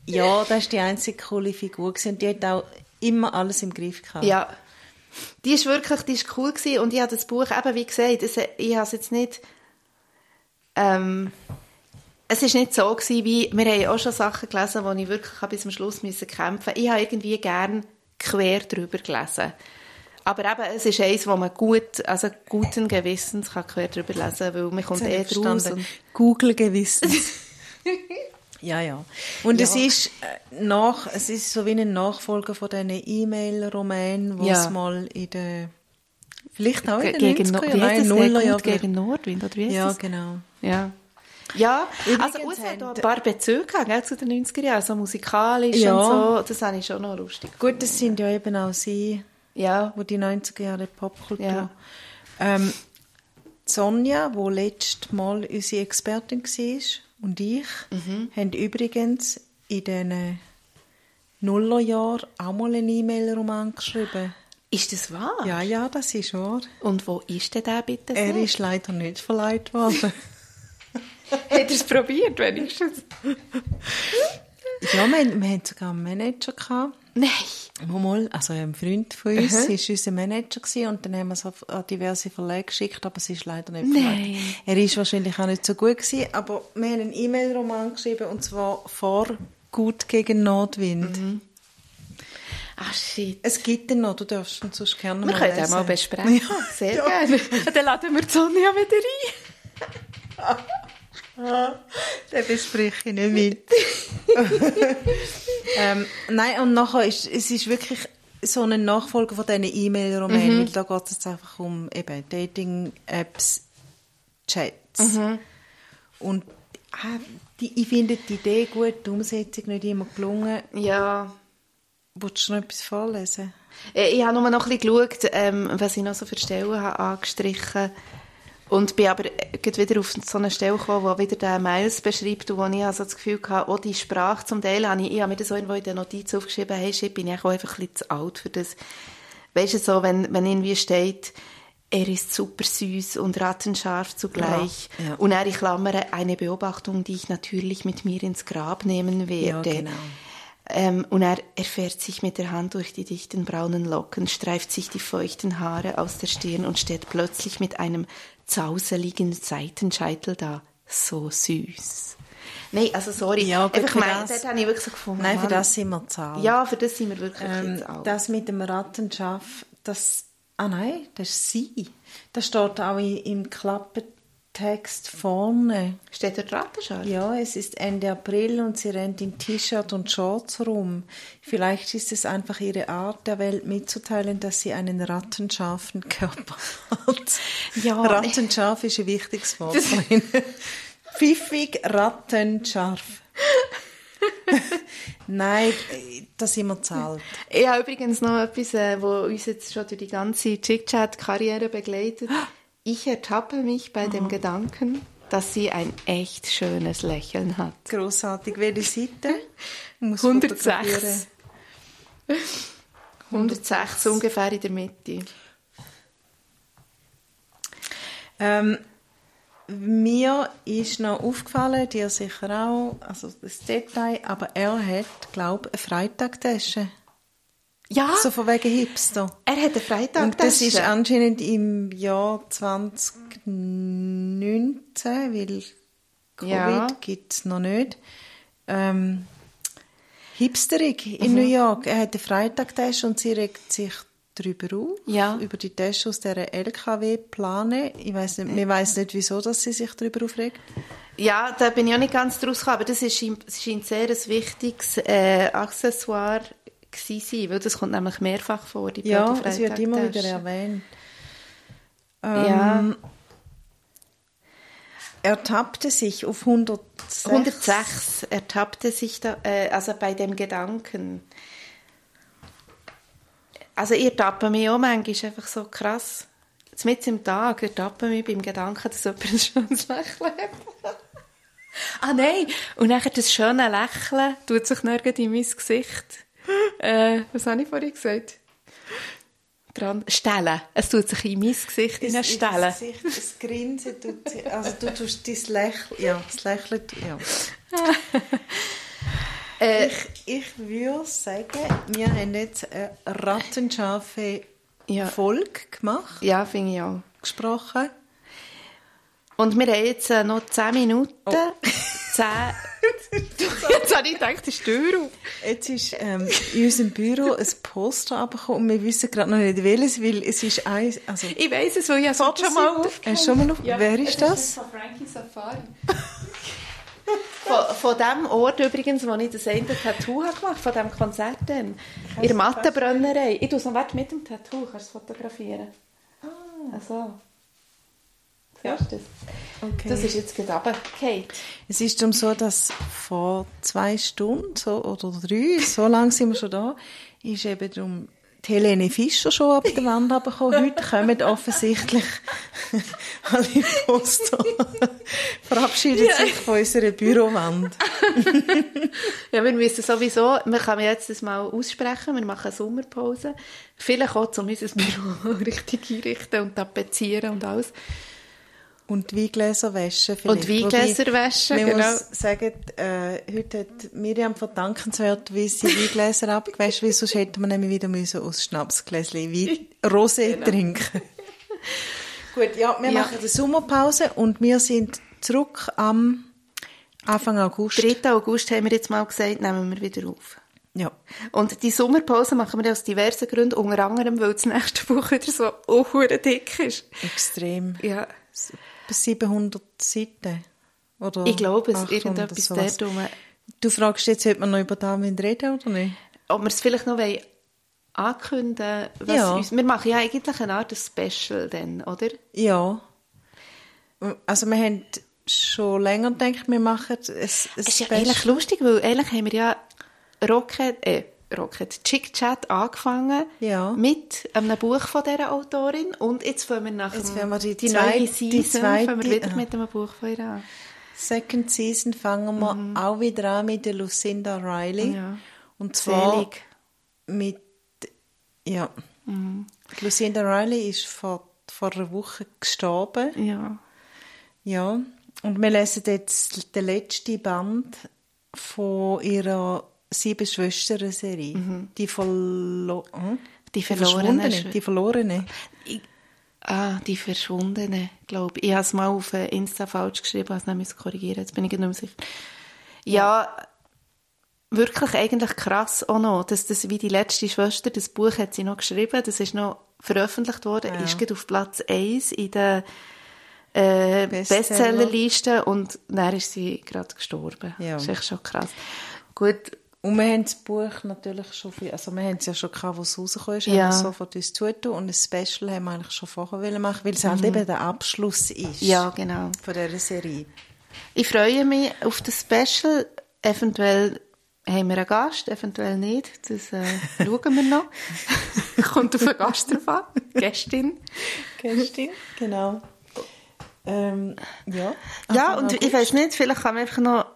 Speaker 2: Ja, das war die einzige coole Figur und die hat auch immer alles im Griff gehabt.
Speaker 1: Ja. Die ist wirklich, die ist cool gewesen und ich habe das Buch eben, wie gesagt, es, ich habe es jetzt nicht, ähm, es ist nicht so gewesen, wie, wir haben auch schon Sachen gelesen, wo ich wirklich bis zum Schluss müssen kämpfen Ich habe irgendwie gern quer drüber gelesen. Aber eben, es ist eins, wo man gut, also guten Gewissens kann quer drüber lesen, weil man kommt eh draus.
Speaker 2: Google Gewissens. ja, ja. Und es
Speaker 1: Ja.
Speaker 2: ist äh, nach, es ist so wie ein Nachfolger von diesen E-Mail-Romanen, wo
Speaker 1: Ja.
Speaker 2: es mal in der, vielleicht auch in den
Speaker 1: gegen,
Speaker 2: 90er
Speaker 1: No-?
Speaker 2: Nullerjahren.
Speaker 1: Gut gegen Nordwind, oder wie heißt
Speaker 2: Ja,
Speaker 1: das?
Speaker 2: genau.
Speaker 1: Ja. Ja,
Speaker 2: Übrigens
Speaker 1: also es hat ein paar Bezüge gell, zu den 90er Jahren, so musikalisch
Speaker 2: Ja.
Speaker 1: und so, das habe ich schon noch lustig.
Speaker 2: Gut, das sind ja eben auch sie,
Speaker 1: Ja,
Speaker 2: wo die 90er Jahre Popkultur.
Speaker 1: Ja.
Speaker 2: Ähm, Sonja, wo letztes Mal unsere Expertin war, und ich,
Speaker 1: Mhm.
Speaker 2: haben übrigens in diesen Nullerjahren auch mal einen E-Mail-Roman geschrieben.
Speaker 1: ist das wahr?
Speaker 2: Ja, ja, das ist wahr.
Speaker 1: Und wo ist denn der bitte?
Speaker 2: Er
Speaker 1: so?
Speaker 2: ist leider nicht verleiht worden.
Speaker 1: Hat er es probiert, wenigstens?
Speaker 2: ja, wir, haben- wir hatten sogar einen Manager. Gehabt.
Speaker 1: Nein.
Speaker 2: Mal, also ein Freund von uns war unser Manager gewesen, und dann haben wir es auf- an diverse Verlage geschickt, aber es ist leider nicht
Speaker 1: Nein.
Speaker 2: verleiht. Er ist wahrscheinlich auch nicht so gut gewesen, aber wir haben einen E-Mail-Roman geschrieben, und zwar vor Gut gegen Nordwind.
Speaker 1: Ah, shit.
Speaker 2: Es gibt den noch, du darfst ihn sonst gerne
Speaker 1: Wir
Speaker 2: mal
Speaker 1: können den
Speaker 2: lesen.
Speaker 1: mal besprechen.
Speaker 2: Ja.
Speaker 1: Sehr
Speaker 2: Ja.
Speaker 1: gerne. Dann laden wir die Sonja wieder ein.
Speaker 2: Den bespreche ich nicht mit. ähm, nein, und nachher ist es ist wirklich so ein Nachfolger von diesen E-Mail-Romanen, weil da geht es einfach um eben Dating-Apps, Chats. Und ah, die, ich finde die Idee gut, die Umsetzung nicht immer gelungen.
Speaker 1: Ja.
Speaker 2: Wolltest du noch etwas vorlesen?
Speaker 1: Äh, Ich habe nur noch ein bisschen geschaut, ähm, was ich noch so für Stellen habe angestrichen und bin aber äh, wieder auf so eine Stelle gekommen, wo wieder der Miles beschreibt und wo ich also das Gefühl hatte, auch die Sprache zum Teil habe ich, ich habe mir das irgendwo in den Notizen aufgeschrieben, hey, shit, bin ich auch einfach ein bisschen zu alt für das. Weißt du, so, wenn, wenn irgendwie steht, er ist super süß und rattenscharf zugleich.
Speaker 2: Ja, ja.
Speaker 1: Und er in Klammern eine Beobachtung, die ich natürlich mit mir ins Grab nehmen werde.
Speaker 2: Ja, genau.
Speaker 1: Ähm, und er, er fährt sich mit der Hand durch die dichten braunen Locken, streift sich die feuchten Haare aus der Stirn und steht plötzlich mit einem zauseligen Seitenscheitel da. So süß. Nein, also sorry.
Speaker 2: Ja, gut,
Speaker 1: Einfach mein,
Speaker 2: das-
Speaker 1: habe ich wirklich so gefunden.
Speaker 2: Nein, für das sind wir zu alt.
Speaker 1: Ja, für das sind wir wirklich
Speaker 2: Ähm,
Speaker 1: alt.
Speaker 2: das mit dem Rattenschaff, das, ah nein, das ist sie. Das steht auch im Klappentext vorne.
Speaker 1: Steht dort Rattenscharf?
Speaker 2: Ja, es ist Ende April und sie rennt in T-Shirt und Shorts rum. Vielleicht ist es einfach ihre Art, der Welt mitzuteilen, dass sie einen rattenscharfen Körper hat.
Speaker 1: Ja.
Speaker 2: Rattenscharf ist ein wichtiges Wort. Pfiffig, rattenscharf. Nein, das sind wir zahlt.
Speaker 1: Ich habe übrigens noch etwas, äh, wo uns jetzt schon durch die ganze Chick-Chat-Karriere begleitet. Ich ertappe mich bei dem Gedanken, dass sie ein echt schönes Lächeln hat.
Speaker 2: Grossartig. Welche Seite? Ich muss
Speaker 1: 106.
Speaker 2: fotografieren.
Speaker 1: 106, ungefähr in der Mitte.
Speaker 2: Ähm, mir ist noch aufgefallen, dir sicher auch, also das Detail, aber er hat, glaube ich, eine Freitagtasche.
Speaker 1: Ja,
Speaker 2: So von wegen Hipster.
Speaker 1: er hat eine Freitag
Speaker 2: Und das ist anscheinend im Jahr 2019, weil Covid
Speaker 1: Ja.
Speaker 2: gibt es noch nicht. Ähm, hipsterig
Speaker 1: Mhm.
Speaker 2: in New York. Er hat eine Freitagtasche und sie regt sich darüber auf,
Speaker 1: Ja.
Speaker 2: über die Tasche aus dieser LKW-Plane. Ich weiß nicht, man weiß nicht, wieso dass sie sich darüber aufregt.
Speaker 1: Ja, da bin ich auch nicht ganz draus gekommen, aber das ist, scheint sehr ein wichtiges äh, Accessoire gewesen sein, weil das kommt nämlich mehrfach vor, die
Speaker 2: Ja, es wird immer wieder erwähnt.
Speaker 1: Ja.
Speaker 2: Ähm, Er tappte sich auf 106.
Speaker 1: 106 ertappte sich da, äh, also bei dem Gedanken. Also ich ertappe mich auch manchmal einfach so krass. Mitten im Tag ertappe mich beim Gedanken, dass jemand ein schönes Lächeln hat. ah nein, und nachher das schöne Lächeln tut sich nirgends in mein Gesicht. Äh, was habe ich vorhin gesagt? Dran. Stellen. Es tut sich in mein Gesicht
Speaker 2: Das-
Speaker 1: hineinstellen.
Speaker 2: Das, Gesicht, das Grinsen tut sie, also du tust dein Lächeln, ja, das Lächeln, ja.
Speaker 1: Äh,
Speaker 2: Ich, ich würde sagen, wir haben jetzt eine rattenscharfe
Speaker 1: Ja.
Speaker 2: Folge gemacht,
Speaker 1: ja, finde ich auch.
Speaker 2: gesprochen.
Speaker 1: Und wir haben jetzt äh, noch 10 Minuten.
Speaker 2: Oh.
Speaker 1: 10. Jetzt habe ich gedacht, das ist auf.
Speaker 2: Jetzt ist ähm, in unserem Büro ein Poster abgekommen und wir wissen gerade noch nicht welches, weil es ist eins, also...
Speaker 1: Ich weiss es, weil ich es schon mal aufgehängt
Speaker 2: du schon mal auf... Wer ist das?
Speaker 1: von Frankie Safari. von, von dem Ort übrigens, wo ich das eine Tattoo habe gemacht von diesem Konzert dann. In der Mattenbrennerei. Ich tue es noch mit dem Tattoo, kannst du es fotografieren? Ah. Also. Du das?
Speaker 2: Okay.
Speaker 1: Das ist jetzt gerade runtergefallen.
Speaker 2: Es ist darum so, dass vor zwei Stunden so, oder drei, so lange sind wir schon da, ist eben darum die Helene Fischer schon ab der Wand runtergekommen. Heute kommen offensichtlich alle Poster, verabschieden sich von unserer Bürowand.
Speaker 1: ja, wir müssen sowieso, wir können jetzt das mal aussprechen, wir machen eine Sommerpause. Vielleicht auch, um unser Büro richtig einrichten und tapezieren und alles.
Speaker 2: Und Weingläser waschen
Speaker 1: vielleicht. Und Weingläser waschen,
Speaker 2: Wobei,
Speaker 1: genau.
Speaker 2: muss sagen, äh, heute hat Miriam verdankenswerterweise Weingläser abgewaschen, weil sonst hätten wir nämlich wieder müssen aus Schnapsgläschen Wein Rosé genau. trinken Gut, ja, wir ja. machen eine Sommerpause und wir sind zurück am Anfang August.
Speaker 1: 3. August haben wir jetzt mal gesagt, nehmen wir wieder auf.
Speaker 2: Ja.
Speaker 1: Und die Sommerpause machen wir aus diversen Gründen, unter anderem, weil es nächste Woche wieder so auch dick ist.
Speaker 2: Extrem.
Speaker 1: Ja.
Speaker 2: Bis 700 Seiten. Oder
Speaker 1: ich glaube, es irgendetwas dort rum.
Speaker 2: Du fragst jetzt, ob wir noch über Darwin reden oder nicht?
Speaker 1: Ob wir es vielleicht noch ankündigen was
Speaker 2: ja.
Speaker 1: uns, Wir machen ja eigentlich eine Art Special dann, oder?
Speaker 2: Ja. Also wir haben schon länger gedacht, wir machen ein
Speaker 1: Es ist ja eigentlich lustig, weil eigentlich haben wir ja Rocket, äh, Rocket Chick Chat angefangen
Speaker 2: ja.
Speaker 1: mit einem Buch von dieser Autorin und jetzt fangen wir nach
Speaker 2: jetzt wir die,
Speaker 1: die
Speaker 2: zweite,
Speaker 1: neue Season
Speaker 2: die zweite,
Speaker 1: fangen wir wieder mit einem Buch von ihr an.
Speaker 2: Second Season fangen wir mhm. auch wieder an mit der Lucinda Riley
Speaker 1: ja.
Speaker 2: und zwar
Speaker 1: Selig.
Speaker 2: mit ja mhm. Lucinda Riley ist vor, vor einer Woche gestorben
Speaker 1: ja
Speaker 2: ja und wir lesen jetzt den letzten Band von ihrer sieben Schwestern Serie.
Speaker 1: Mhm.
Speaker 2: Die, verlo hm?
Speaker 1: die verlorene.
Speaker 2: Die verlorene.
Speaker 1: Ich, ah, die verschwundene, glaube ich. Ich habe es mal auf Insta falsch geschrieben, also nicht korrigieren. Jetzt bin ich nicht mehr sicher. Ja, ja, wirklich eigentlich krass auch noch, dass das wie die letzte Schwester, das Buch hat sie noch geschrieben, das ist noch veröffentlicht worden, ja. ist auf Platz 1 in der äh, Bestsellerliste und dann ist sie gerade gestorben.
Speaker 2: Ja.
Speaker 1: Das ist echt schon krass. Gut,
Speaker 2: und wir haben das Buch natürlich schon viel, also wir haben es ja schon gehabt, wo es rausgekommen ist,
Speaker 1: ja.
Speaker 2: haben wir sofort uns zutun und ein Special haben wir eigentlich schon vorher machen, weil es mhm. halt eben der Abschluss ist.
Speaker 1: Ja, genau.
Speaker 2: Von dieser Serie.
Speaker 1: Ich freue mich auf das Special. Eventuell haben wir einen Gast, eventuell nicht. Das äh, schauen wir noch. Kommt auf den Gast drauf an. Gästin.
Speaker 2: Gästin, genau. Ähm, ja.
Speaker 1: Ja, und ich weiß nicht, vielleicht kann man einfach noch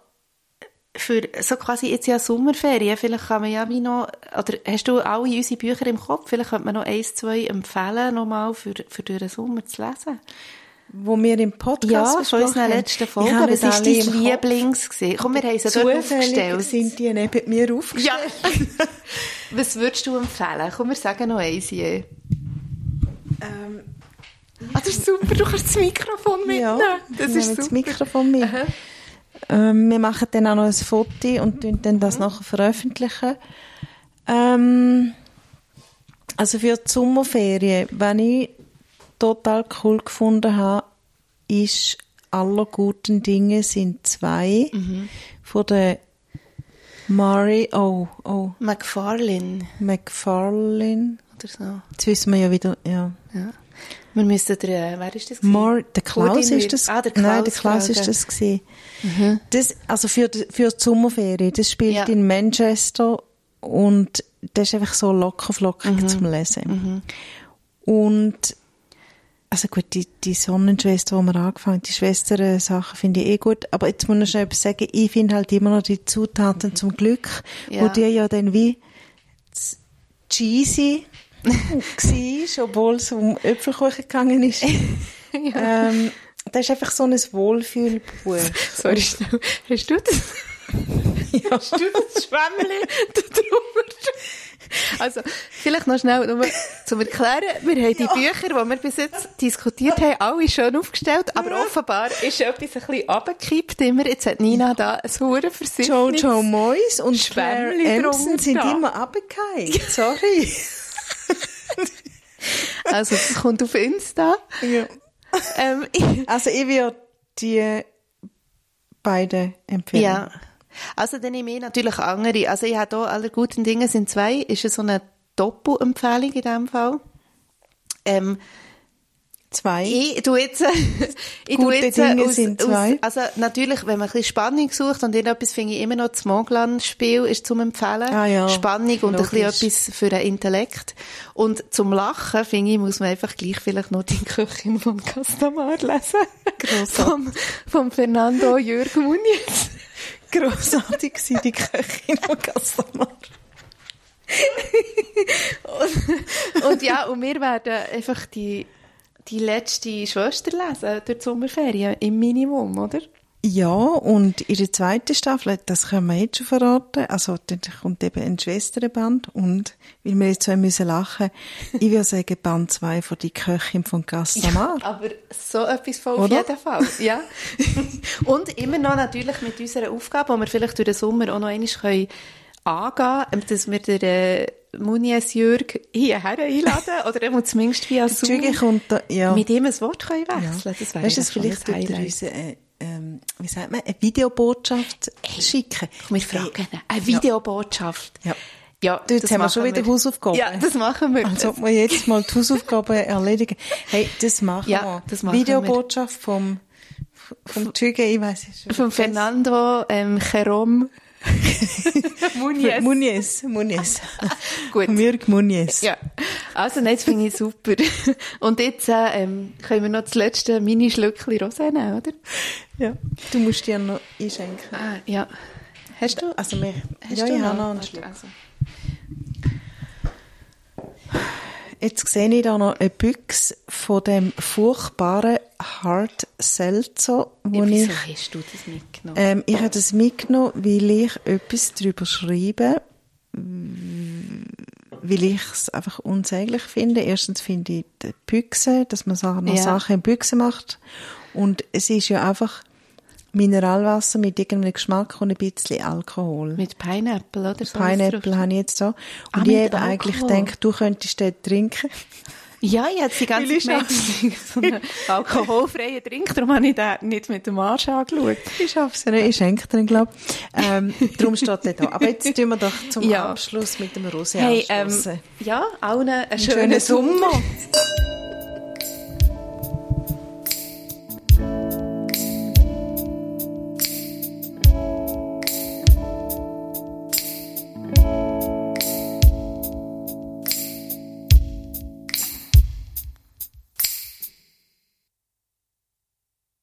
Speaker 1: für so quasi jetzt ja Sommerferien, vielleicht kann man ja wie noch, oder hast du alle unsere Bücher im Kopf? Vielleicht könnte man noch eins, zwei empfehlen, nochmal für, für den Sommer zu lesen.
Speaker 2: Wo wir im Podcast
Speaker 1: Ja, von unseren letzten Folgen. Was war dein Lieblings? Gewesen? Komm, wir haben sie dort aufgestellt.
Speaker 2: sind die neben mir aufgestellt.
Speaker 1: Ja. Was würdest du empfehlen? Komm, wir sagen noch eins je.
Speaker 2: Ähm,
Speaker 1: ah, das ist super, du kannst das Mikrofon mitnehmen.
Speaker 2: Ja,
Speaker 1: das ist super.
Speaker 2: das Mikrofon mit. Ähm, wir machen dann auch noch ein Foto und dann das mhm. nachher veröffentlichen. Ähm, also für die Sommerferien, wenn ich total cool gefunden habe, ist aller guten Dinge sind zwei
Speaker 1: mhm.
Speaker 2: von der Mari, oh, oh.
Speaker 1: McFarlane.
Speaker 2: McFarlane.
Speaker 1: Oder so.
Speaker 2: Jetzt wissen wir ja wieder, ja.
Speaker 1: ja. Wir müssen der, wer ist das?
Speaker 2: Mar der Klaus ist das.
Speaker 1: Ah, der Klaus,
Speaker 2: Nein, der Klaus ist das gewesen. Mhm. Das, also für, die, für die Sommerferien. Das spielt ja. in Manchester und das ist einfach so lockerflockig mhm. zum Lesen.
Speaker 1: Mhm.
Speaker 2: Und also gut, die, die Sonnenschwester, die wir angefangen haben, die Schwestern-Sachen finde ich eh gut. Aber jetzt muss ich schon etwas sagen, ich finde halt immer noch die Zutaten zum Glück,
Speaker 1: ja.
Speaker 2: wo die ja dann wie cheesy war, obwohl es um Äpfelkuchen gegangen ist.
Speaker 1: ja.
Speaker 2: ähm, das ist einfach so ein Wohlfühlbuch.
Speaker 1: Sorry. Hast du das?
Speaker 2: Ja.
Speaker 1: Hast du das Schwämmchen da drüber? Also, vielleicht noch schnell nur zum Erklären. Wir haben die Bücher, die wir bis jetzt diskutiert haben, alle schön aufgestellt, aber offenbar ist etwas ein bisschen runtergekippt immer. Jetzt hat Nina da ein Huren versichert.
Speaker 2: Jojo Moyes und Claire sind immer runtergefallen. Sorry.
Speaker 1: Also, das kommt auf Insta.
Speaker 2: ja.
Speaker 1: Ähm, ich-
Speaker 2: Also ich würde die beiden empfehlen.
Speaker 1: ja. Also, dann nehme ich natürlich andere. Also, ich habe hier «Aller guten Dinge sind zwei». Ist ja so eine Doppelempfehlung in diesem Fall. Ähm,
Speaker 2: Zwei.
Speaker 1: Ich tu jetzt, ich
Speaker 2: Gute
Speaker 1: jetzt
Speaker 2: Dinge
Speaker 1: aus,
Speaker 2: sind zwei.
Speaker 1: Aus, also natürlich, wenn man ein bisschen Spannung sucht und irgendetwas finde ich immer noch das Moglan-Spiel ist zum Empfehlen.
Speaker 2: Ah ja,
Speaker 1: Spannung und
Speaker 2: logisch.
Speaker 1: ein bisschen etwas für den Intellekt. Und zum Lachen, finde ich, muss man einfach gleich vielleicht noch die Köchin von Castamar lesen. vom, vom Fernando Jürgen Muniz.
Speaker 2: Grossartig war die Köchin von Castamar.
Speaker 1: Und ja, und wir werden einfach die, die letzte Schwester lesen durch die Sommerferien, im Minimum, oder?
Speaker 2: Ja, und in der zweiten Staffel, das können wir jetzt schon verraten, also dann kommt eben ein Schwesternband und weil wir jetzt so müssen lachen, ich würde sagen Band 2 von die Köchin von Castamar.
Speaker 1: Aber so etwas von auf jeden Fall. Ja. Und immer noch natürlich mit unserer Aufgabe, die wir vielleicht durch den Sommer auch noch einmal können angehen können, dass wir den äh, Munies Jürg hierher einladen oder er muss zumindest via Zoom
Speaker 2: kommt da, ja.
Speaker 1: mit ihm ein Wort können wechseln
Speaker 2: Ja.
Speaker 1: Das wäre
Speaker 2: weißt du, vielleicht tut er uns, äh, ähm, wie sagt man, eine Videobotschaft schicken.
Speaker 1: Wir fragen ihn. Eine Videobotschaft.
Speaker 2: Ja.
Speaker 1: Ja,
Speaker 2: jetzt
Speaker 1: das
Speaker 2: haben wir schon wieder Hausaufgaben.
Speaker 1: Ja, das machen wir.
Speaker 2: Als ob wir jetzt mal die Hausaufgaben erledigen. Hey, das machen
Speaker 1: Ja,
Speaker 2: wir.
Speaker 1: das machen wir.
Speaker 2: Videobotschaft vom, vom Züge, ich weiss es schon.
Speaker 1: Von Fernando ähm, Jerome Munies.
Speaker 2: Muniz. Muniz.
Speaker 1: Gut.
Speaker 2: Jürg Muniz.
Speaker 1: Ja, also nein, das finde ich super. Und jetzt äh, ähm, können wir noch das letzte Mini-Schlückchen Rosé nehmen, oder?
Speaker 2: Ja. Du musst dir noch einschenken.
Speaker 1: Ah, ja. Hast du?
Speaker 2: Also, wir,
Speaker 1: Hast
Speaker 2: ja,
Speaker 1: du
Speaker 2: ich
Speaker 1: noch?
Speaker 2: noch einen Schluck.
Speaker 1: also.
Speaker 2: Jetzt sehe ich da noch eine Büchse von dem furchtbaren Hard Seltzer, wo
Speaker 1: Wieso
Speaker 2: ich,
Speaker 1: hast du das mitgenommen?
Speaker 2: ähm, ich habe das mitgenommen, weil ich etwas darüber schreibe, weil ich es einfach unsäglich finde. Erstens finde ich die Büchse, dass man Sachen, noch
Speaker 1: Ja.
Speaker 2: Sachen in Büchse macht. Und es ist ja einfach Mineralwasser mit irgendeinem Geschmack und ein bisschen Alkohol.
Speaker 1: Mit Pineapple, oder? So
Speaker 2: Pineapple habe ich jetzt da.
Speaker 1: Ah,
Speaker 2: Und ich
Speaker 1: mit
Speaker 2: habe eigentlich gedacht, du könntest den trinken.
Speaker 1: Ja, ich habe die ganze
Speaker 2: ich
Speaker 1: Zeit gemerkt, so einen alkoholfreien Trink, darum habe ich den nicht mit dem Arsch angeschaut.
Speaker 2: Ich schaff's ja nicht, ich schenke den, glaube ähm, Darum steht der da. Aber jetzt tun wir doch zum
Speaker 1: Ja.
Speaker 2: Abschluss mit dem Rosé
Speaker 1: Hey, ähm, ja, allen einen
Speaker 2: schönen
Speaker 1: schönen Sommer.